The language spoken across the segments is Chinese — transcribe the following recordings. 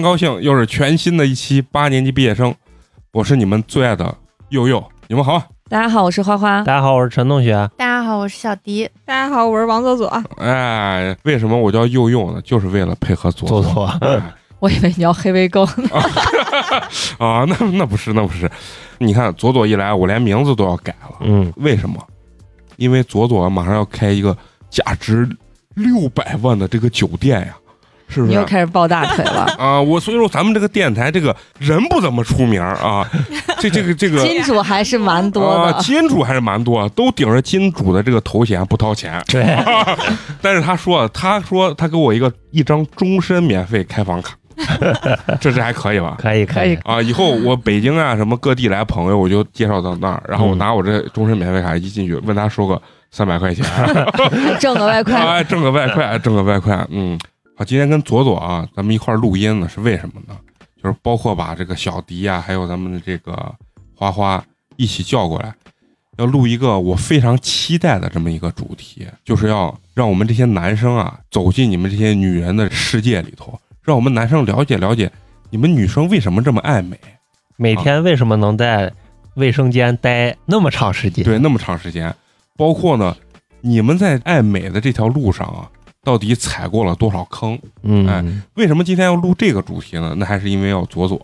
常高兴，又是全新的一期八年级毕业生，我是你们最爱的佑佑，你们好啊！大家好，我是花花。大家好，我是陈同学。大家好，我是小迪。大家好，我是王左左。哎，为什么我叫佑佑呢？就是为了配合左左左。哎我以为你要黑微沟呢。啊，那那不是，那不是。你看左左一来，我连名字都要改了。嗯，为什么？因为左左马上要开一个价值六百万的这个酒店呀，是不是你又？开始抱大腿了。啊，我所以说咱们这个电台这个人不怎么出名啊，这这个这个金主还是蛮多啊，的。金主还是蛮多，都顶着金主的这个头衔不掏钱。对，但是他说，他说他给我一个一张终身免费开房卡，这这还可以吧？可以可以啊，以后我北京啊什么各地来朋友，我就介绍到那儿，然后我嗯拿我这终身免费卡一进去，问他收个三百块钱，挣个外快。哎，挣个外快，挣个外快，嗯，好，今天跟左左啊，咱们一块儿录音呢，是为什么呢？就是包括把这个小迪呀、还有咱们的这个花花一起叫过来，要录一个我非常期待的这么一个主题，就是要让我们这些男生啊走进你们这些女人的世界里头，让我们男生了解了解你们女生为什么这么爱美，每天为什么能在卫生间待那么长时间？对，那么长时间，包括呢，你们在爱美的这条路上啊，到底踩过了多少坑？嗯，哎为什么今天要录这个主题呢？那还是因为要左左，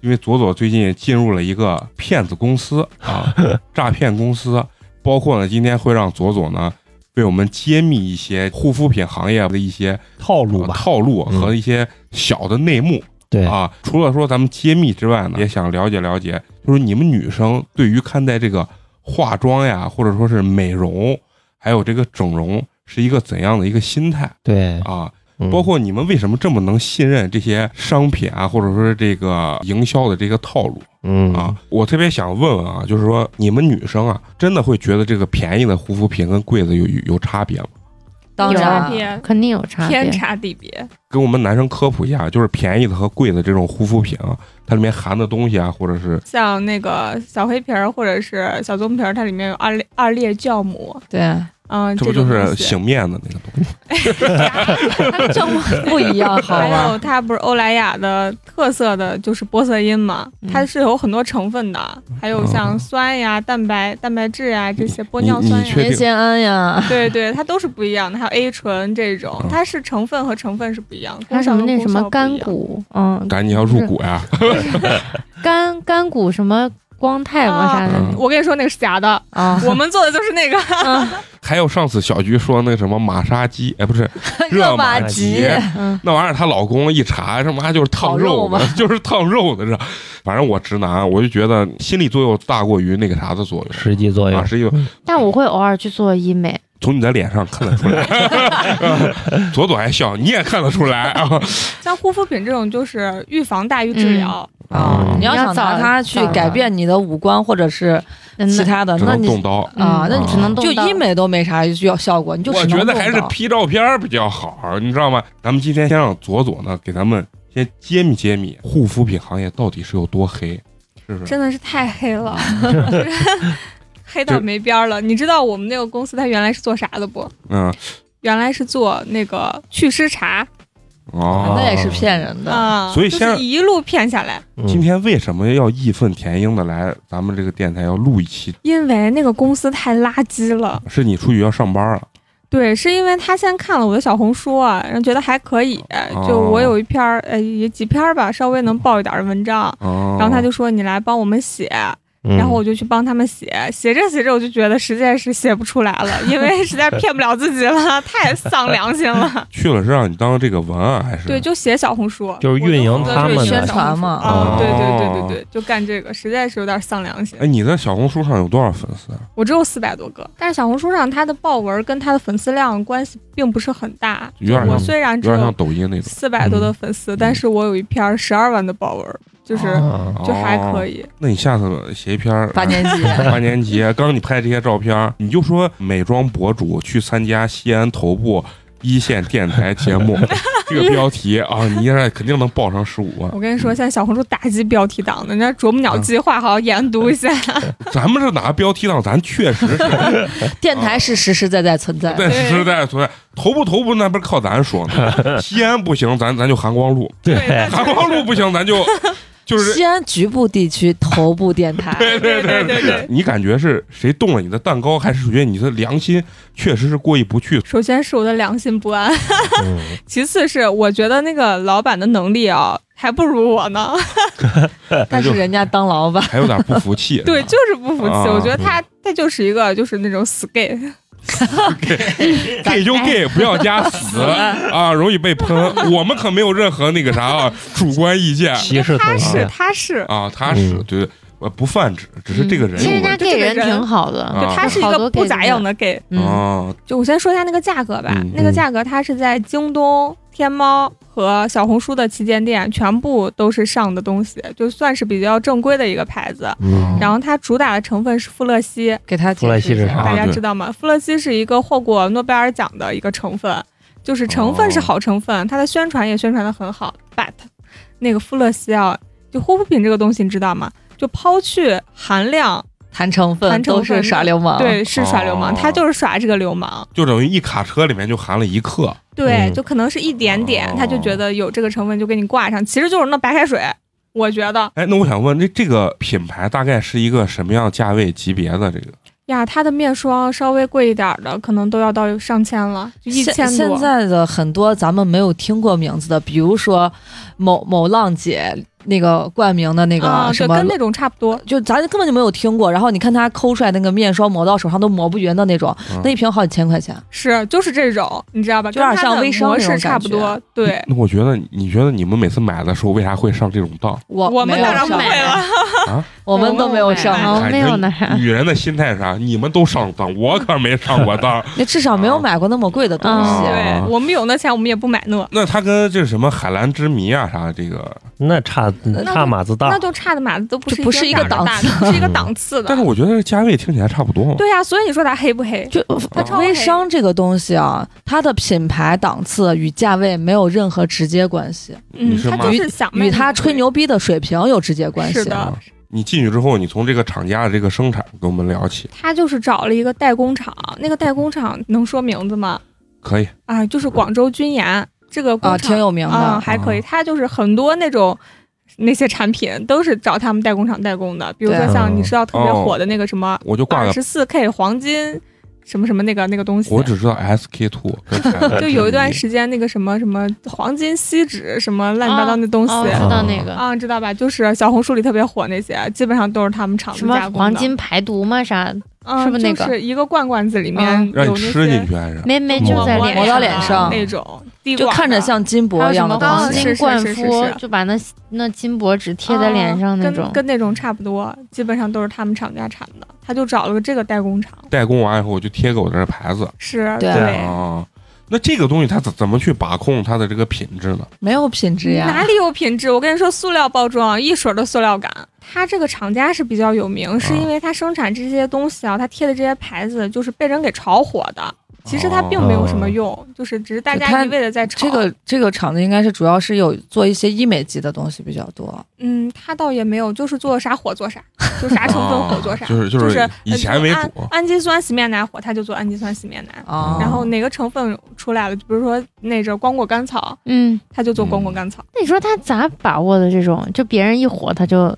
因为左左最近进入了一个骗子公司啊，诈骗公司，包括呢，今天会让左左呢为我们揭秘一些护肤品行业的一些呃套路吧。套路嗯和一些小的内幕。对，啊，除了说咱们揭秘之外呢，也想了解了解，就是你们女生对于看待这个化妆呀，或者说是美容，还有这个整容，是一个怎样的一个心态对，啊？嗯包括你们为什么这么能信任这些商品啊，或者说是这个营销的这个套路嗯啊？我特别想问问啊，就是说你们女生啊，真的会觉得这个便宜的护肤品跟贵的有有有差别吗？当然，肯定有差别天。差地别。给我们男生科普一下，就是便宜的和贵的这种护肤品啊，它里面含的东西啊，或者是像那个小黑瓶儿或者是小棕瓶儿，它里面有二裂二裂酵母，对，嗯，这不就是醒面的那个东西？这么 不一样，好还？有它不是欧莱雅的特色的就是玻色因嘛，嗯它是有很多成分的，还有像酸呀、蛋白、蛋白质呀这些玻尿酸呀，你确定棉酰胺呀，对对，它都是不一样的。还有 A 醇这种嗯，它是成分和成分是不一样的，还有什么那什么干功效不一样骨，嗯，赶紧要入股呀！干干骨什么光太嘛啥的嗯。我跟你说那个是假的，啊，我们做的就是那个。还有上次小菊说那什么马杀鸡，哎，不是 热玛吉。那玩意儿，她老公一查，什么就是烫肉就是烫肉的，是吧。反正我直男，我就觉得心理作用大过于那个啥的作用。实际作用。啊，实际作用。但我会偶尔去做医美，从你的脸上看得出来，左左还笑，你也看得出来。啊。像护肤品这种，就是预防大于治疗。啊嗯，你要想拿它去改变你的五官或者是嗯其他的，那你动刀。啊，那嗯你只能动刀就医美都没啥要效果，你就我觉得还是 P 照片比较好，你知道吗？咱们今天先让左左呢给咱们先揭秘揭秘护肤品行业到底是有多黑，是不是？真的是太黑了，黑到没边儿了。你知道我们那个公司它原来是做啥的不？嗯，原来是做那个祛湿茶哦，那也是骗人的。啊，所以先是一路骗下来。嗯今天为什么要义愤填膺的来咱们这个电台要录一期？因为那个公司太垃圾了，是你出去要上班了？对，是因为他先看了我的小红书啊，然后觉得还可以，哦就我有一篇儿，呃，也几篇儿吧，稍微能爆一点儿的文章，哦，然后他就说你来帮我们写，嗯然后我就去帮他们写，写着写着我就觉得实在是写不出来了，因为实在骗不了自己了，太丧良心了。去了是让你当这个文案还是？对，就写小红书，就是运营他们的宣传嘛啊，对对对哦对对，就干这个，实在是有点丧良心。哎，你在小红书上有多少粉丝啊？我只有四百多个，但是小红书上它的爆文跟它的粉丝量关系并不是很大。我有点像虽然只有点像抖音那种，四百多的粉丝，但是我有一篇十二万的爆文，就是啊就还可以。那你下次写一篇八年级八年级，刚你拍这些照片，你就说美妆博主去参加西安头部一线电台节目，这个标题啊，你现在肯定能报上十五万。我跟你说，现在小红书打击标题党的，人家啄木鸟计划好好研读一下。咱们是哪个标题党？咱确实是电台是实实在在存在对。实实在在存在。头部头部那不是靠咱说呢？西安不行，咱咱就韩光路；对韩光路不行，咱就就是西安局部地区头部电台，对对对对对。你感觉是谁动了你的蛋糕，还是觉得你的良心确实是过意不去？首先是我的良心不安，嗯 其次是我觉得那个老板的能力啊，还不如我呢。但是人家当老板，还有点不服气。对，就是不服气。啊我觉得他他就是一个就是那种死 gay，gay 就 gay，不要加死 啊，容易被喷。我们可没有任何那个啥啊主观意见歧视同他是，他是，啊，他是嗯对，我不泛指，只是这个人其实人家有问题。gay 人挺好的，啊就他是一个不咋样的 gay。嗯，啊，就我先说一下那个价格吧，嗯那个价格他是在京东、天猫和小红书的旗舰店全部都是上的东西，就算是比较正规的一个牌子。嗯，然后它主打的成分是富勒烯，给他弗莱西是啥啊大家知道吗？富勒烯是一个获过诺贝尔奖的一个成分，就是成分是哦好成分，它的宣传也宣传的很好。But 那个富勒烯啊，就护肤品这个东西，你知道吗？就抛去含量，谈成分都是耍流氓，对，是耍流氓，哦他就是耍这个流氓。就等于一卡车里面就含了一克。对，嗯就可能是一点点，哦他就觉得有这个成分就给你挂上，其实就是那白开水。我觉得哎，那我想问，这这个品牌大概是一个什么样价位级别的？这个呀，它的面霜稍微贵一点的，可能都要到上千了，就一现千多。现在的很多咱们没有听过名字的，比如说某某浪姐那个冠名的那个什么，跟那种差不多。就咱根本就没有听过。然后你看它抠出来那个面霜，抹到手上都抹不匀的那种，嗯那一瓶好几千块钱。是，就是这种，你知道吧？就有点像微商模那种感式差不多。对，那我觉得，你觉得你们每次买的时候，为啥会上这种当？我我们没有当然不会了。我们都没有上没有呢这女人的心态是啥？你们都上当，我可没上过当。那至少没有买过那么贵的东西。对我们有那钱，我们也不买那，那它跟这什么海蓝之谜啊啥这个，那差差码子大那，就差的码子都不是不是一个档次次，是一个档次的。但是我觉得这价位听起来差不多嘛。对呀，所以你说它黑不黑？就微商这个东西啊，它的品牌档次与价位没有任何直接关系，嗯，它就是想与它吹牛逼的水平有直接关系。是的啊，你进去之后，你从这个厂家的这个生产跟我们聊起，他就是找了一个代工厂，那个代工厂能说名字吗？可以。啊，就是广州君研这个工啊，厂挺有名的。啊，还可以。啊它就是很多那种那些产品都是找他们代工厂代工的，比如说像你知道特别哦火的那个什么我就二十四 K 黄金什么什么那个那个东西。我只知道 SK two 蓝之谜就有一段时间，那个什么什么黄金锡纸什么乱七八糟那东西哦，知道那个啊，知道吧？就是小红书里特别火那些，基本上都是他们厂子什么加工的。黄金排毒嘛？啥？嗯，是不是那个就是一个罐罐子里面嗯让你吃进去还是？没没就在抹抹到脸上上那种，就看着像金箔一样的东西。是是黄金灌肤，就把那那金箔纸贴在脸上那种啊跟。跟那种差不多，基本上都是他们厂家产的。他就找了个这个代工厂，代工完以后，我就贴给我这牌子是对对。啊。那这个东西它怎怎么去把控它的这个品质呢？没有品质呀。哪里有品质？我跟你说，塑料包装一水儿的塑料感。它这个厂家是比较有名，是因为它生产这些东西啊，它贴的这些牌子就是被人给炒火的。其实它并没有什么用，就是只是大家一味的在炒。这个这个厂子应该是主要是有做一些医美级的东西比较多。嗯，它倒也没有，就是做啥火做啥，就啥成分火做啥。啊就是就就是是以前为氨氨基酸洗面奶火，它就做氨基酸洗面奶。啊，然后哪个成分出来了，就比如说那阵光果甘草，嗯，它就做光果甘草。那你说他咋把握的这种？就别人一火，他就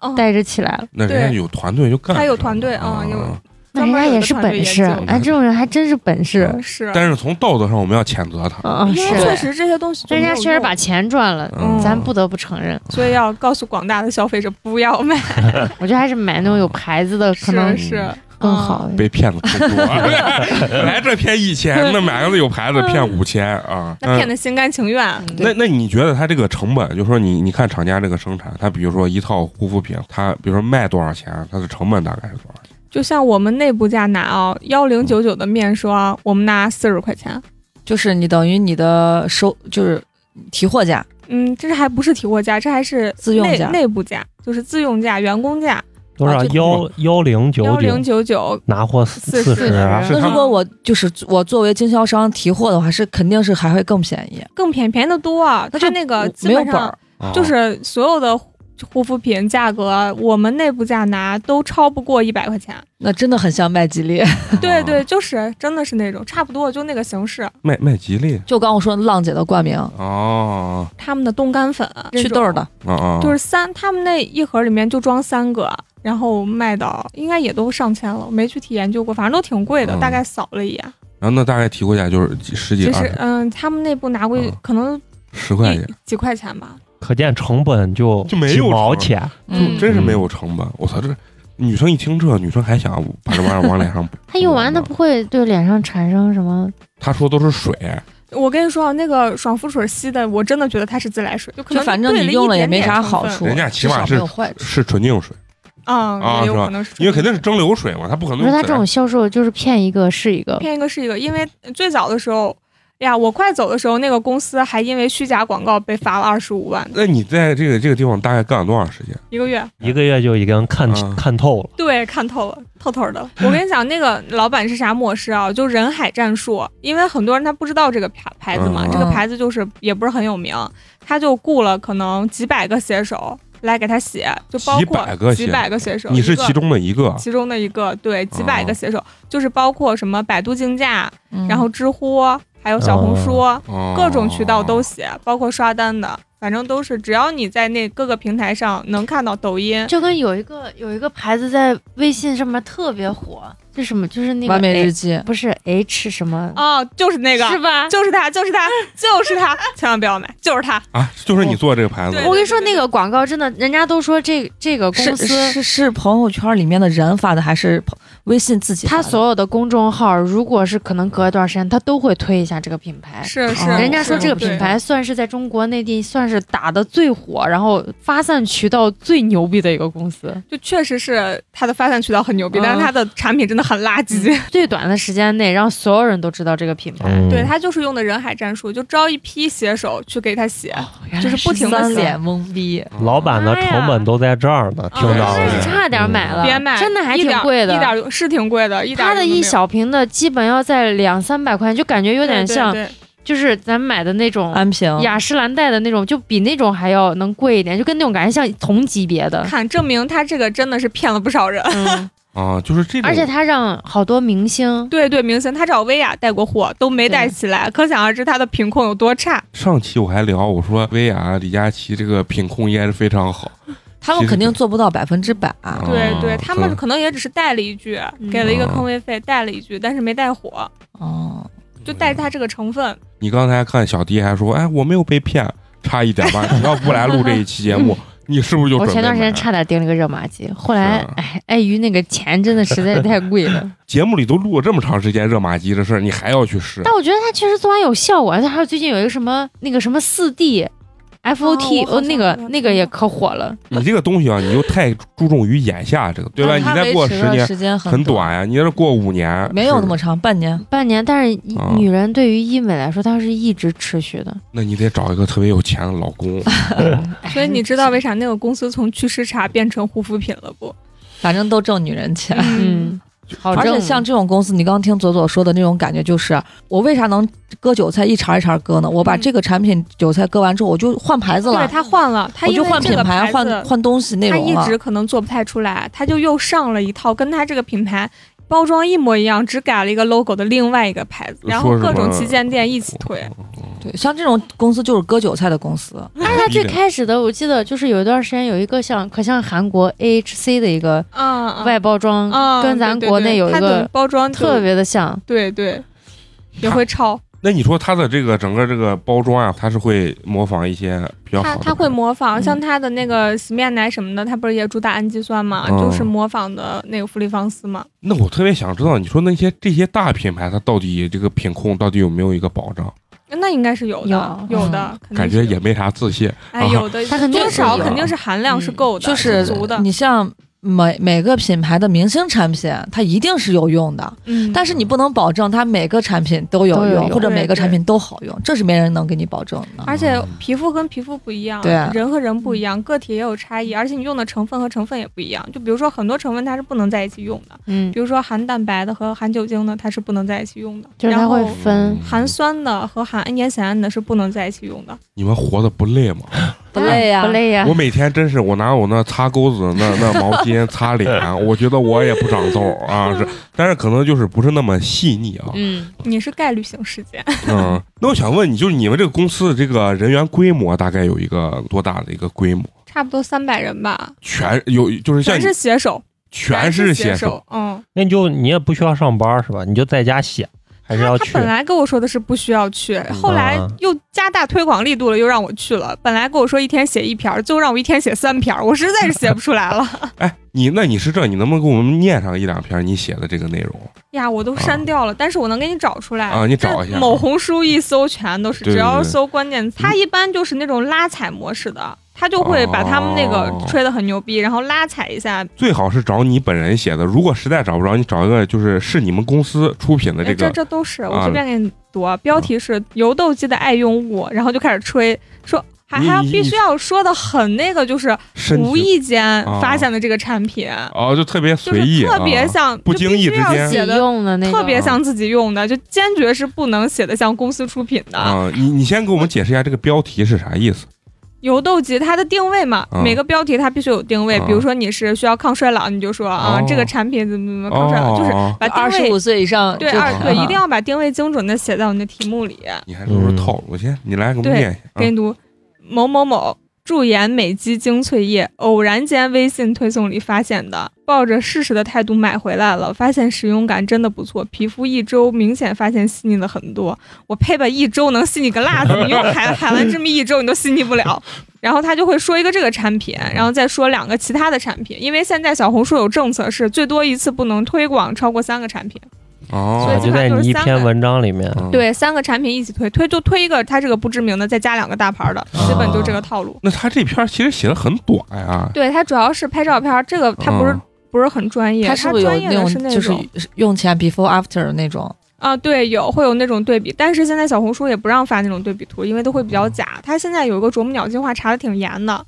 嗯，带着起来了。那人家对有团队就干，他有团队啊啊有那人家也是本事，哎，这种人还真是本事。是，但是从道德上我们要谴责他。嗯，因为是，确实这些东西人家确实把钱赚了，嗯咱不得不承认。所以要告诉广大的消费者不要买，我觉得还是买那种有牌子的，可能是是更好。被骗子更多，来这骗一千，那买个有牌子骗五千啊！那骗的心甘情愿。那那你觉得他这个成本，就说你你看厂家这个生产，他比如说一套护肤品，他比如说卖多少钱，它的成本大概是多少钱？就像我们内部价拿啊，幺零九九的面霜，我们拿四十块钱。就是你等于你的收就是提货价，嗯，这还不是提货价，这还是内自用价内部价，就是自用价、员工价，多少幺幺零九幺零九九九。拿货四四十，那如果我就是我作为经销商提货的话，是肯定是还会更便宜，更便宜便宜的多啊！那就它那个基没有本本上儿。啊就是所有的护肤品价格，我们内部价拿都超不过一百块钱。那真的很像麦吉丽。对对，就是真的是那种差不多就那个形式。卖卖吉利就刚我说浪姐的冠名，哦他们的冻干粉祛痘儿的，就是三，他们那一盒里面就装三个，然后卖到应该也都上千了，没具体研究过，反正都挺贵的，嗯大概扫了一眼。然后那大概提货价就是几十几其二十实嗯，他们内部拿过去嗯可能十块钱，几块钱吧。可见成本就就没有几毛成钱。就，真是没有成本。我操，这女生一听这，女生还想把这玩意儿往脸上补。它用完她不会对脸上产生什么？她说都是水，我跟你说啊，那个爽肤水吸的，我真的觉得它是自来水，就可能反正兑了你用了也没一点点成分啥好处，人家起码是有坏处。是纯净水，啊，啊是吧也有可能是，因为肯定是蒸馏水嘛，它不可能。我说他这种销售就是骗一个是一个，骗一个是一个，因为最早的时候。呀，我快走的时候，那个公司还因为虚假广告被罚了二十五万，那你在这个这个地方大概干了多长时间？一个月。一个月就已经看、嗯看透了。对，看透了，透透的。我跟你讲，那个老板是啥模式啊？就人海战术，因为很多人他不知道这个牌牌子嘛，嗯这个牌子就是也不是很有名，他就雇了可能几百个写手来给他写，就包几括百个几百个写手，你是其中的一个，其中的一个，对，几百哦个写手，就是包括什么百度竞价，嗯然后知乎，还有小红书，哦各种渠道都写，包括刷单的，反正都是只要你在那各个平台上能看到抖音，就跟有一个有一个牌子在微信上面特别火，是什么？就是那个完美日记，不是 H 什么？哦，就是那个，是吧？就是他，就是他，就是他，千万不要买，就是他。啊，就是你做这个牌子对我跟你说，那个广告真的，人家都说这这个公司，是是朋友圈里面的人发的，还是朋微信自己他？所有的公众号，如果是可能隔一段时间，他都会推一下这个品牌。是是，哦人家说这个品牌算是在中国内地算是打的最火，然后发散渠道最牛逼的一个公司。就确实是它的发散渠道很牛逼，嗯但是它的产品真的很垃圾。最短的时间内，让所有人都知道这个品牌。嗯，对，他就是用的人海战术，就招一批写手去给他写，就是不停的写。三脸懵逼，老板的成本都在这儿呢，听到了差点买了，别买，真的还挺贵的。一点是挺贵的，一点它的一小瓶的，基本要在两三百块钱，就感觉有点像，对对对就是咱买的那种安瓶雅诗兰黛的那种，就比那种还要能贵一点，就跟那种感觉像同级别的。看证明他这个真的是骗了不少人。嗯，啊，就是这种，而且他让好多明星，对对，明星他找薇娅带过货都没带起来，可想而知他的品控有多差。上期我还聊，我说薇娅、李佳琦这个品控应该是非常好，他们肯定做不到百分之百。对对，哦他们可能也只是带了一句，嗯给了一个坑位费，带了一句，但是没带火，哦，就带他这个成分。你刚才看小迪还说，哎，我没有被骗，差一点吧？你要不来录这一期节目，你是不是就我前段时间差点订了个热玛吉，后来 哎，碍于那个钱真的实在是太贵了。节目里都录了这么长时间热玛吉的事儿，你还要去试？但我觉得它确实做完有效果，它还有最近有一个什么那个什么四 D。FOT 哦那个那个也可火了，你这个东西啊，你又太注重于眼下这个，对吧？你再过十年时间很很短呀，你要是过五年，没有那么长，半年。半年，但是哦女人对于医美来说，它是一直持续的。那你得找一个特别有钱的老公。所以你知道为啥那个公司从祛湿茶变成护肤品了不？反正都挣女人钱。嗯，好。而且像这种公司，你刚刚听左左说的那种感觉，就是我为啥能割韭菜一茬一茬割呢？我把嗯这个产品韭菜割完之后，我就换牌子了对，他换了，他我就换品牌，换换东西内他容了。一直可能做不太出来，他就又上了一套跟他这个品牌包装一模一样，只改了一个 logo 的另外一个牌子，然后各种旗舰店一起推。对，像这种公司就是割韭菜的公司。而且它最开始的，我记得就是有一段时间有一个像可像韩国 AHC 的一个嗯，外包装，嗯，跟咱国内有一对它的个包装特别的像。对对，也会抄。那你说它的这个整个这个包装啊，它是会模仿一些比较好的，它它会模仿，嗯像它的那个洗面奶什么的，它不是也主打氨基酸嘛，嗯就是模仿的那个芙丽芳丝嘛。那我特别想知道，你说那些这些大品牌，它到底这个品控到底有没有一个保障？那应该是有的，有有的，感觉也没啥自信。哎，啊有的，它肯定多少肯定是含量是够的，就是足的。你像每每个品牌的明星产品，它一定是有用的，嗯，但是你不能保证它每个产品都有用，有用或者每个产品都好用，这是没人能给你保证的。而且皮肤跟皮肤不一样，对啊人和人不一样，个体也有差异，而且你用的成分和成分也不一样。就比如说很多成分它是不能在一起用的，嗯比，如说含蛋白的和含酒精的它是不能在一起用的，就是它然后会分。含酸的和含氨烟酰胺的是不能在一起用的。你们活的不累吗？不累呀、不累呀我。每天真是，我拿我那擦钩子那 那毛巾擦脸，我觉得我也不长痘啊，是，但是可能就是不是那么细腻啊。嗯，你是概率性事件，嗯，那我想问你，就是你们这个公司的这个人员规模大概有一个多大的一个规模？差不多三百人吧，全有就是像全是写手，全是是写手，嗯。那你就你也不需要上班是吧？你就在家写，还是要去？他本来跟我说的是不需要去，嗯后来又加大推广力度了，又让我去了。本来跟我说一天写一篇儿，最后让我一天写三篇儿，我实在是写不出来了 哎，你那你是这，你能不能给我们念上一两篇你写的这个内容？呀，我都删掉了，但是我能给你找出来啊你找一下某红书一搜全都是，对对只要搜关键词，它一般就是那种拉踩模式的，他就会把他们那个哦吹得很牛逼，然后拉踩一下。最好是找你本人写的，如果实在找不着，你找一个就是是你们公司出品的哎这这个，这这都是我啊随便给你读，啊标题是油痘肌的爱用物，然后就开始吹说。还还必须要说的很那个，就是无意间啊发现的这个产品，哦，就特别随意，特别啊像，不经意之间写的用的那个，特别像自己用的，就坚决是不能写的像公司出品的。啊，你你先给我们解释一下这个标题是啥意思？油痘肌它的定位嘛，啊。每个标题它必须有定位，啊。比如说你是需要抗衰老，你就说啊哦。这个产品怎么怎么抗衰老，就是哦，把定位二十五岁以上对二对，嗯一定要把定位精准的写在我们的题目里。你还说说套路，我先你来给我给你读某某某驻颜美肌精粹液，偶然间微信推送里发现的，抱着试试的态度买回来了，发现使用感真的不错，皮肤一周明显发现细腻了很多。我呸吧，一周能细腻个辣子，你用海海蓝之谜一周你都细腻不了。然后他就会说一个这个产品，然后再说两个其他的产品，因为现在小红书有政策是最多一次不能推广超过三个产品。哦。所以啊就在你一篇文章里面，嗯。对，三个产品一起推，推就推一个它这个不知名的，再加两个大牌的，基本就这个套路。那他这篇其实写的很短呀，对，他主要是拍照片儿，这个他不是、嗯。不是很专业，他是不是有专业的种是那就是种用前 before after 的那种？啊，对，有会有那种对比，但是现在小红书也不让发那种对比图，因为都会比较假。它现在有一个啄木鸟计划查的挺严的，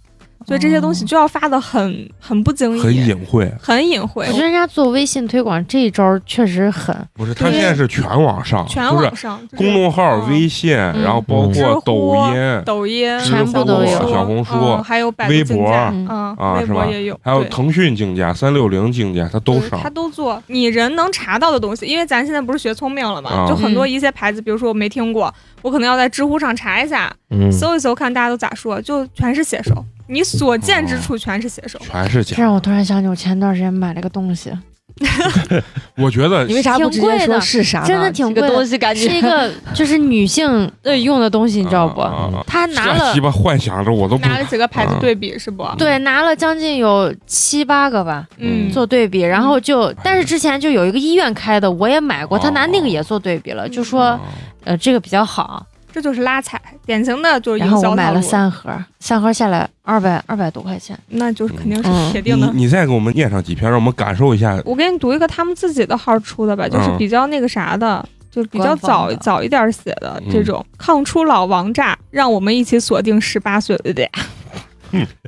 所以这些东西就要发的很很不经意，很隐晦。很隐晦我觉得人家做微信推广这一招确实狠，不是，他现在是全网上，全网上、就是公众号、嗯微信，然后包括抖音，抖音、知全部都有小红书嗯，还有百度嗯嗯，啊是吧微博也有，还有腾讯竞价、三六零竞价，他都上他。都做，你人能查到的东西，因为咱现在不是学聪明了嘛，啊就很多嗯一些牌子，比如说我没听过，我可能要在知乎上查一下，嗯，搜一搜看大家都咋说，就全是写手，你所见之处全是写手。全是假这，让我突然想起我前段时间买了个东西，我觉得你为啥不直接说是啥？真的挺贵的东西感觉是一个 就是女性呃用的东西，你知道不？啊啊啊他拿了这鸡巴幻想着我都不拿了几个牌子啊对比是不？对拿了将近有七八个吧。嗯，做对比，然后就，但是之前就有一个医院开的，我也买过，他拿那个也做对比了，就说啊呃这个比较好，这就是拉踩，典型的就是营然后我买了三盒，三盒下来二百二百多块钱，那就是肯定是嗯铁定的。你你再给我们念上几篇，让我们感受一下。我给你读一个他们自己的号出的吧，就是嗯比较那个啥的，就比较早早一点写的嗯这种抗初老王炸，让我们一起锁定十八岁，对不对？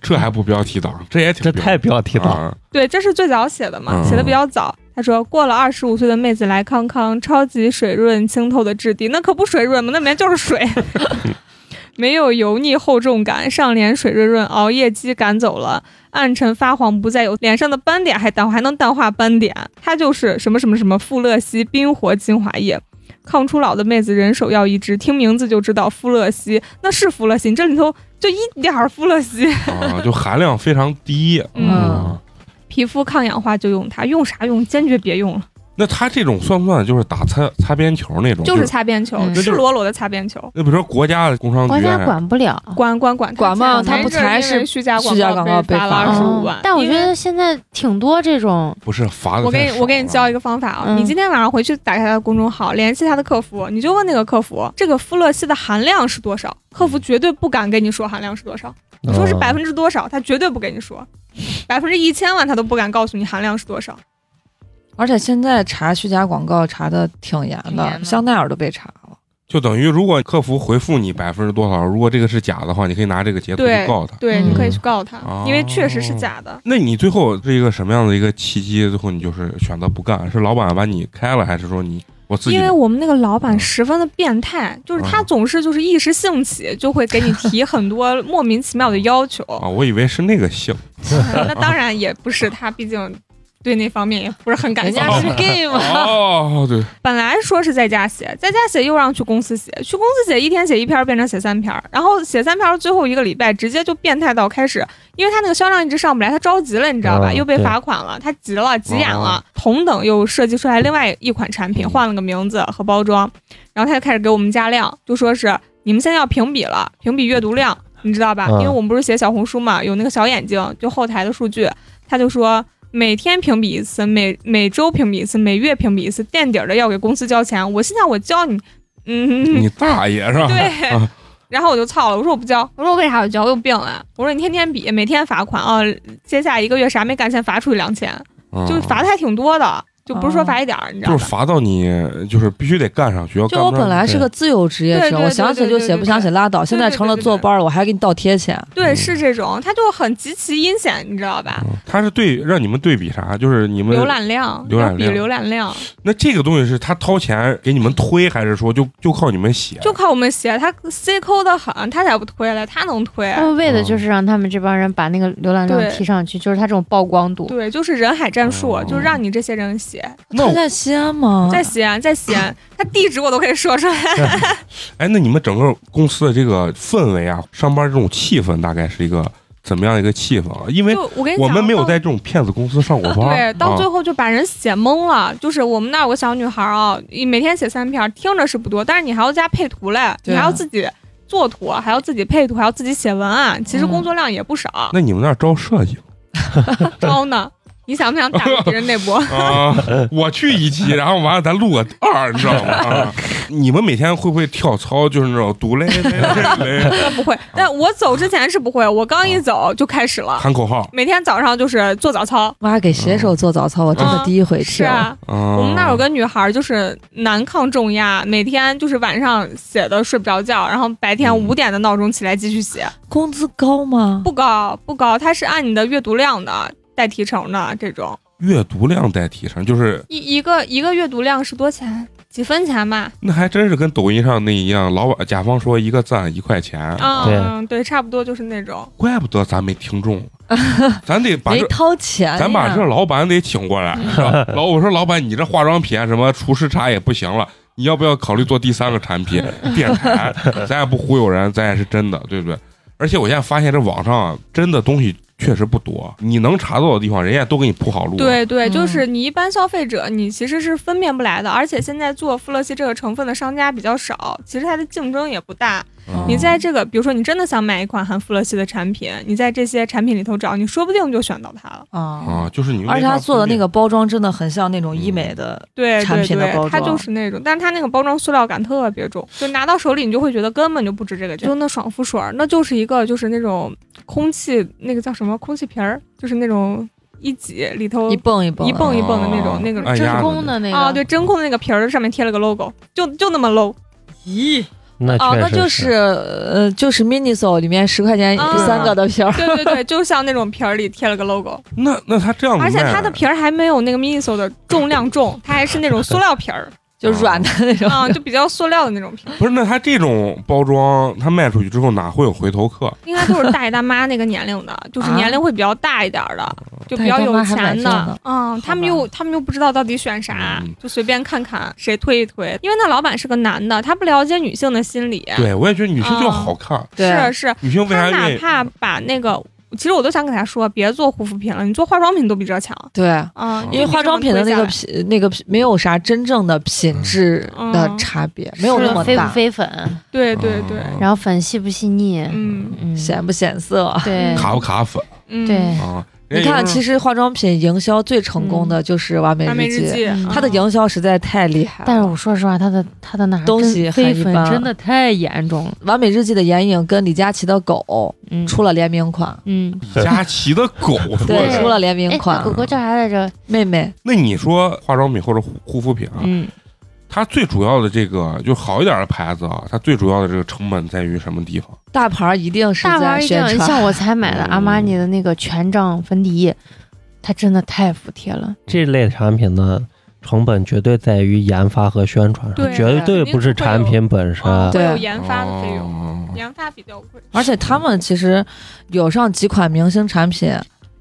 这还不标题党，这也挺这太标题党。啊对，这是最早写的嘛，嗯写的比较早。他说，过了二十五岁的妹子来康康，超级水润清透的质地，那可不水润吗？那里面就是水，没有油腻厚重感，上脸水润润，熬夜肌赶走了，暗沉发黄不再有，脸上的斑点还淡还能淡化斑点。它就是什么什么什么富勒烯冰活精华液。抗初老的妹子人手要一支，听名字就知道富勒烯，那是富勒烯，这里头就一点儿富勒烯。啊，就含量非常低。嗯皮肤抗氧化就用它，用啥用？坚决别用了，那它这种算不算就是打擦擦边球那种？就是擦边球，嗯赤裸裸的擦边球。那比如说国家的工商国家局，管不了。管管管管嘛他他不才是虚假虚假广告被罚二十哦五万？但我觉得现在挺多这种，不是罚的。我给你，我给你教一个方法啊！嗯你今天晚上回去打开他的公众号，联系他的客服，你就问那个客服，这个富勒烯的含量是多少？客服绝对不敢跟你说含量是多少，你说是嗯百分之多少，他绝对不跟你说，百分之一千万他都不敢告诉你含量是多少。而且现在查虚假广告查的挺严的，严的香奈儿都被查了。就等于如果客服回复你百分之多少，如果这个是假的话，你可以拿这个截图去告他。对，嗯你可以去告他，哦因为确实是假的。那你最后是一个什么样的一个契机？最后你就是选择不干，是老板把你开了，还是说你我自己？因为我们那个老板嗯十分的变态，就是他嗯总是就是一时兴起就会给你提很多莫名其妙的 要求。啊，我以为是那个姓。那当然也不是，他毕竟对那方面也不是很感兴趣。人家是 gay 嘛，哦，对，本来说是在家写，在家写又让去公司写，去公司写一天写一篇变成写三篇，然后写三篇最后一个礼拜直接就变态到开始，因为他那个销量一直上不来，他着急了，你知道吧？嗯又被罚款了，他急了，急眼哦了。同等又设计出来另外一款产品，换了个名字和包装，然后他就开始给我们加量，就说是你们现在要评比了，评比阅读量，你知道吧？嗯因为我们不是写小红书嘛，有那个小眼睛，就后台的数据，他就说。每天评比一次，每每周评比一次，每月评比一次，垫底儿的要给公司交钱。我心想，我交你，嗯，你大爷是吧？对啊。然后我就操了，我说我不交，我说我为啥要交？我有病啊！我说你天天比，每天罚款啊，接下来一个月啥没干，先罚出去两千，嗯就罚的还挺多的，就不是说罚一点儿，你知道吗？就是罚到你，就是必须得干上去。要就我本来是个自由职业者，对对我想写就写，不想写拉倒。现在成了坐班儿，我还给你倒贴钱。对，嗯是这种，他就很极其阴险，你知道吧？嗯他是对让你们对比啥？就是你们浏览量，浏览要比量浏览量，那这个东西是他掏钱给你们推，还是说就就靠你们写？就靠我们写，他 C 抠的很，他才不推了，他能推。他们为的就是让他们这帮人把那个浏览量提上去，就是他这种曝光度。对，就是人海战术，哦就让你这些人写。他在西安吗？在西安，在西安，他地址我都可以说出来。哎，那你们整个公司的这个氛围啊，上班这种气氛大概是一个怎么样的一个气氛啊？因为就我跟你讲，我们没有到在这种骗子公司上过班，对，到最啊后就把人写懵了。就是我们那儿有个小女孩啊，每天写三篇，听着是不多，但是你还要加配图嘞，你还要自己做图，还要自己配图，还要自己写文案，其实嗯工作量也不少。那你们那儿招设计吗 招呢，你想不想打入敌人那波？啊？我去一期，然后完了咱录个二，你知道吗？啊，你们每天会不会跳操？就是那种独嘞 不会，但我走之前是不会，我刚一走就开始了。喊口号。每天早上就是做早操，哇给写手做早操，我真的第一回听。是啊，我我们那有个女孩，就是难抗重压，每天就是晚上写的睡不着觉，然后白天嗯五点的闹钟起来继续写，工资高吗？不高不高，它是按你的阅读量的带提成的这种，阅读量带提成，就是一一个一个阅读量是多钱？几分钱吧？那还真是跟抖音上那一样，老板甲方说一个赞一块钱，嗯，对差不多就是那种。怪不得咱没听众，咱得把没这。掏钱，咱把这老板得请过来，是吧？老我说老板，你这化妆品啊什么厨师茶也不行了，你要不要考虑做第三个产品 电台？咱也不忽悠人，咱也是真的，对不对？而且我现在发现这网上啊，真的东西确实不多，你能查到的地方，人家都给你铺好路。，对对，嗯就是你一般消费者，你其实是分辨不来的。而且现在做富勒烯这个成分的商家比较少，其实它的竞争也不大。嗯你在这个，比如说你真的想买一款含富乐烯的产品，你在这些产品里头找，你说不定就选到它了。啊。啊，就是你，而且它做的那个包装真的很像那种医美的，对产品的包它就是那种，但是它那个包装塑料感特别重，就拿到手里你就会觉得根本就不值这个价。就那爽肤水儿，那就是一个就是那种空气那个叫什么空气瓶儿，就是那种一挤里头一蹦一蹦的一蹦一蹦的那哦种那个真空的那个啊，对，真空的那个瓶儿上面贴了个 logo，就就那么 low。咦，那哦，那就是。呃，就是 Miniso 里面十块钱啊三个的瓶儿，对对对，就像那种皮儿里贴了个 logo，那那它这样，而且它的皮儿还没有那个 Miniso 的重量重，它还是那种塑料皮儿就软的那种。啊，就比较塑料的那种皮儿。不是那它这种包装，它卖出去之后哪会有回头客？应该都是大爷大妈那个年龄的，就是啊年龄会比较大一点儿的。就比较有钱的，嗯，他们又他们又不知道到底选啥嗯，就随便看看谁推一推。因为那老板是个男的，他不了解女性的心理，对我也觉得女性就要好看，对是是，女性为他啥？哪怕把那个，其实我都想给他说，别做护肤品了，你做化妆品都比这强。对，嗯，因为化妆品的那个品那个品没有啥真正的品质的嗯差别，没有那么大，飞不飞粉，对对对，嗯。然后粉细不细腻，嗯。嗯，显不显色。对。卡不卡粉。嗯，对，啊？你看，其实实化妆品营销最成功的就是完美日记，日记，嗯它的营销实在太厉害了。但是我说实话，它的它的那东西很飞粉一般真的太严重了，完美日记的眼影跟李佳琦的狗嗯出了联名款，嗯，李佳琦的狗，对，出了联名哎，款那。狗狗叫啥来着？妹妹，那你说化妆品或者护护肤品啊，嗯，它最主要的这个就好一点的牌子啊，它最主要的这个成本在于什么地方？大牌儿一定是大牌一在宣传，定像我才买的嗯。阿玛尼的那个权杖粉底液，它真的太服帖了。这类产品的成本绝对在于研发和宣传上，绝对不是产品本身。对有研发的费用，哦。研发比较贵。而且他们其实有上几款明星产品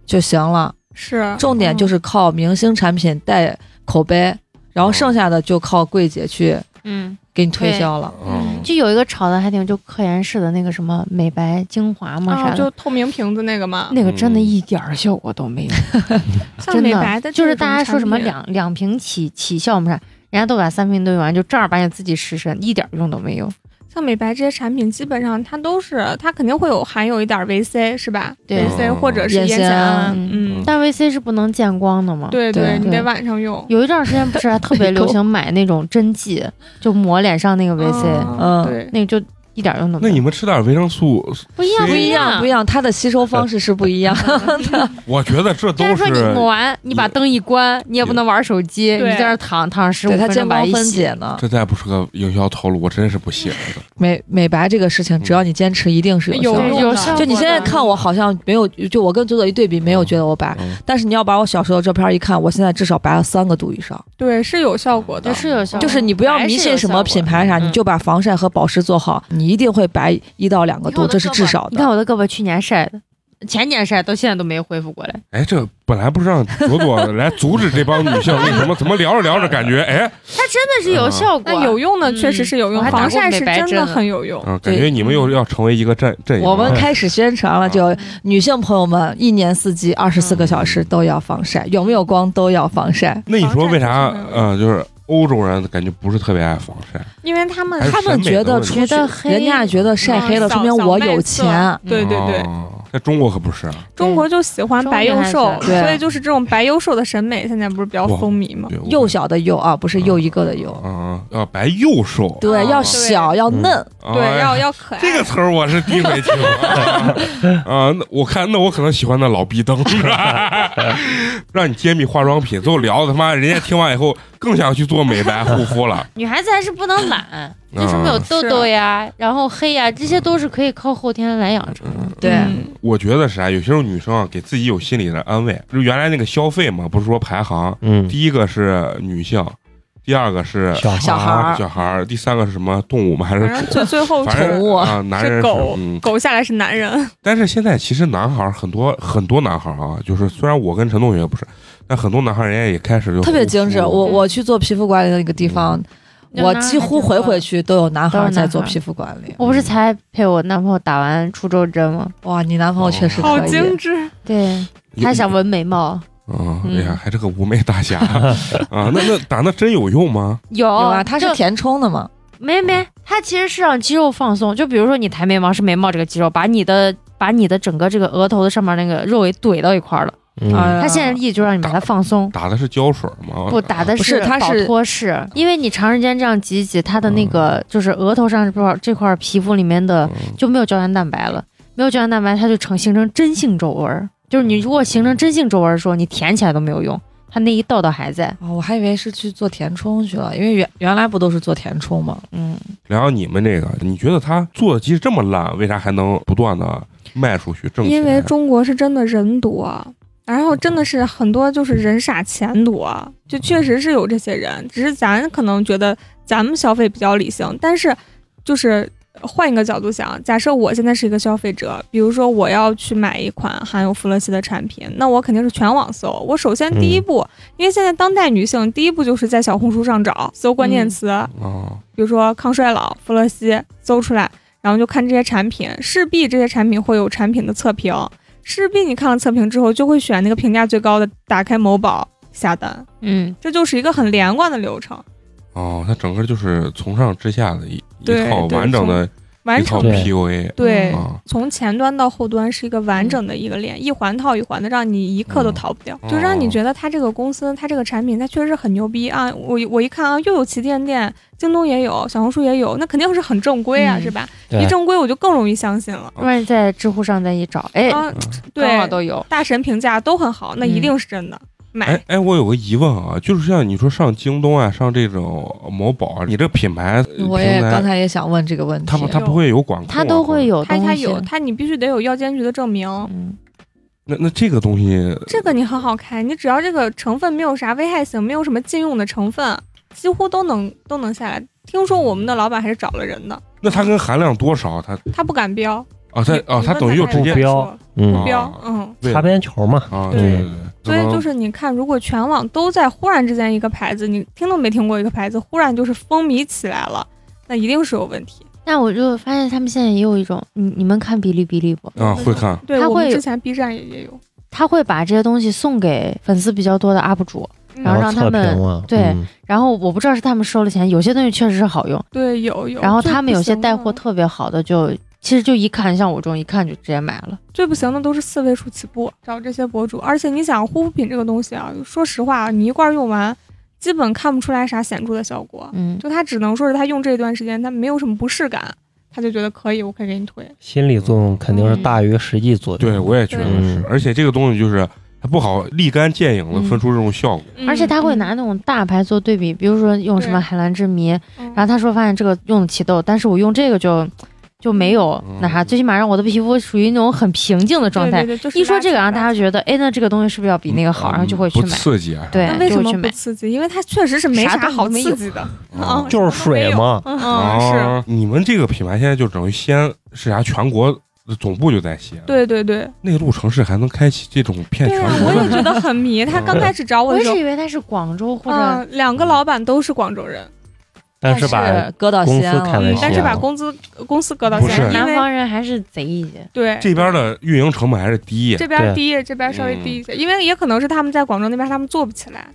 就行了，是。重点就是靠明星产品带口碑，然后剩下的就靠柜姐去嗯，给你推销了。嗯。就有一个炒的还挺，就科颜氏的那个什么美白精华嘛啥啊，的，就透明瓶子那个嘛，那个真的嗯一点儿效果都没有，像真美白的就是大家说什么两两瓶起起效嘛啥，人家都把三瓶都用完，就正儿八经自己试身，一点儿用都没有。像美白这些产品，基本上它都是它肯定会有含有一点维 C 是吧？对维 C 哦或者是烟酰胺，嗯，但维 C 是不能见光的嘛。对对你得晚上用。有一段时间不是还特别流行 买那种针剂，就抹脸上那个维 C，、嗯嗯对，那个就一点用都没有。那你们吃点维生素，不一样，不不一样，不一样。它的吸收方式是不一样的。我觉得这都但是说你是抹完，你把灯一关，你也不能玩手机，你在那儿躺躺十五对，它分钟把一洗解呢。这再不是个营销套路，我真是不信了。美美白这个事情，只要你坚持，一定是有效的。就你现在看我好像没有，就我跟左左一对比，没有觉得我白，嗯但是你要把我小时候的照片一看，我现在至少白了三个度以上。对是有效果的对，是有效果，就是你不要迷信什么品牌啥，嗯你就把防晒和保湿做好，你一定会白一到两个度，这是至少你看。我的胳膊去年晒的，前年晒，到现在都没恢复过来。哎，这本来不是让朵朵 来阻止这帮女性，为什么怎么聊着聊着感觉哎，它真的是有效果，那有用的嗯确实是有用，防晒是真的很有用。嗯，感觉你们又要成为一个阵阵营。我们开始宣传了，就女性朋友们一年四季二十四个小时都要防晒，有没有光都要防晒。那你说为啥？嗯，就是欧洲人感觉不是特别爱防晒，因为他们他们觉得觉得，黑人家觉得晒黑了，嗯说明我有钱。对对对，哦在中国可不是。中国就喜欢白幼瘦，所以就是这种白幼瘦的审美，现在不是比较风靡吗？幼小的幼啊，不是又一个的幼。嗯，要白又瘦，对，哦要小要嫩。对，哎要要可爱。这个词儿我是第一回听啊！啊，那我看那我可能喜欢那老逼灯，是吧？让你揭秘化妆品，最后聊他妈人家听完以后更想去做美白护肤了。女孩子还是不能懒，嗯就什么有痘痘呀，然后黑呀，这些都是可以靠后天来养成的。对，嗯我觉得是啊，有些时候女生啊，给自己有心理的安慰。就原来那个消费嘛，不是说排行，嗯，第一个是女性，第二个是小小孩孩儿儿小孩儿，第三个是什么动物吗？还是宠？最最后宠物啊，男人狗嗯，狗下来是男人，但是现在其实男孩儿很多很多男孩儿啊，就是虽然我跟陈同学不是，但很多男孩儿人家也开始就特别精致。我我去做皮肤管理的一个地方，我几乎回回去都有男孩儿在做皮肤管理。我不是才陪我男朋友打完除皱针吗？哇，你男朋友确实好可以。精致。对，他想纹眉毛，啊，哎嗯呀，还是个无媚大侠 啊！那那打那针有用吗？有有啊，它是填充的嘛。没没，它其实是让肌肉放松。就比如说你抬眉毛是眉毛这个肌肉，把你的把你的整个这个额头的上面那个肉给怼到一块儿了。嗯啊它现在意就让你把它放松。打的是胶水吗？不打的是它是脱式，因为你长时间这样挤一挤，它的那个就是额头上这块这块皮肤里面的嗯就没有胶原蛋白了，没有胶原蛋白，它就成形成真性皱纹儿。就是你如果形成真性皱纹儿的时候，你填起来都没有用，它那一道道还在。哦，我还以为是去做填充去了，因为原原来不都是做填充吗？嗯，然后你们这个，你觉得他做的即使这么烂，为啥还能不断的卖出去挣钱？因为中国是真的人多，然后真的是很多就是人傻钱多，就确实是有这些人，只是咱可能觉得咱们消费比较理性，但是就是换一个角度想，假设我现在是一个消费者，比如说我要去买一款含有弗乐西的产品，那我肯定是全网搜。我首先第一步，因为现在当代女性第一步就是在小红书上找，搜关键词，哦，比如说抗衰老、弗乐西，搜出来，然后就看这些产品，势必这些产品会有产品的测评，势必你看了测评之后，就会选那个评价最高的，打开某宝下单，嗯，这就是一个很连贯的流程，哦，它整个就是从上至下的一一套完整的完一套成 PUA 对。啊，从前端到后端是一个完整的一个链，一环套一环的，让你一刻都逃不掉，嗯就让你觉得它这个公司，它这个产品，它确实是很牛逼啊！我我一看啊，又有旗舰店，京东也有，小红书也有，那肯定是很正规啊，嗯是吧？一正规我就更容易相信了。万一在知乎上再一找，哎，啊，对，都有。大神评价都很好，那一定是真的。买哎哎，我有个疑问啊，就是像你说上京东啊，上这种某宝啊，你这品牌我也刚才也想问这个问题。他们他不会有广告啊，它都会有东西，它它有他，你必须得有药监局的证明。嗯，那那这个东西，这个你很好开，你只要这个成分没有啥危害性，没有什么禁用的成分，几乎都能都能下来。听说我们的老板还是找了人的，那它跟含量多少，它他不敢标。啊，它啊，它你问他等于就直接不标说嗯啊，标，嗯。擦边球嘛，啊，对对对对，所以就是你看，如果全网都在忽然之间一个牌子，你听都没听过一个牌子，忽然就是风靡起来了，那一定是有问题。那我就发现他们现在也有一种，你你们看哔哩哔哩不？啊会看对，他会我们之前 B 站也也有，他会把这些东西送给粉丝比较多的 UP 主，然后嗯让他们嘛，对嗯然后我不知道是他们收了钱，有些东西确实是好用，对有有。然后他们有些带货特别好的就。其实就一看，像我这种一看就直接买了。最不行的都是四位数起步，找这些博主。而且你想护肤品这个东西啊，说实话，你一罐用完，基本看不出来啥显著的效果。嗯，就他只能说是他用这段时间他没有什么不适感，他就觉得可以，我可以给你推。心理作用肯定是大于实际作用。对我也觉得是，而且这个东西就是它不好立竿见影的分出这种效果。而且他会嗯拿那种大牌做对比，比如说用什么海蓝之谜，嗯然后他说发现这个用的起痘，但是我用这个就就没有嗯那啥，最起码让我的皮肤属于那种很平静的状态。对对对就是一说这个，拉让大家觉得，哎，那这个东西是不是要比那个好？然后就会去买。刺激啊。对那为什么去买不刺激？因为它确实是没啥啥好刺激的。啊嗯就是水嘛，嗯，啊，你们这个品牌现在就等于西安是啥全国总部就在西安，对对对，内陆城市还能开启这种骗对啊，全国的我也觉得很迷。他刚开始找我我的时候是，以为他是广州或者嗯，两个老板都是广州人，但是把搁到西安但是把工资公司搁到不是西安，南方人还是贼一些。对这边的运营成本还是低。这边低，这边稍微低一些，因为也可能是他们在广州那边他们做不起来。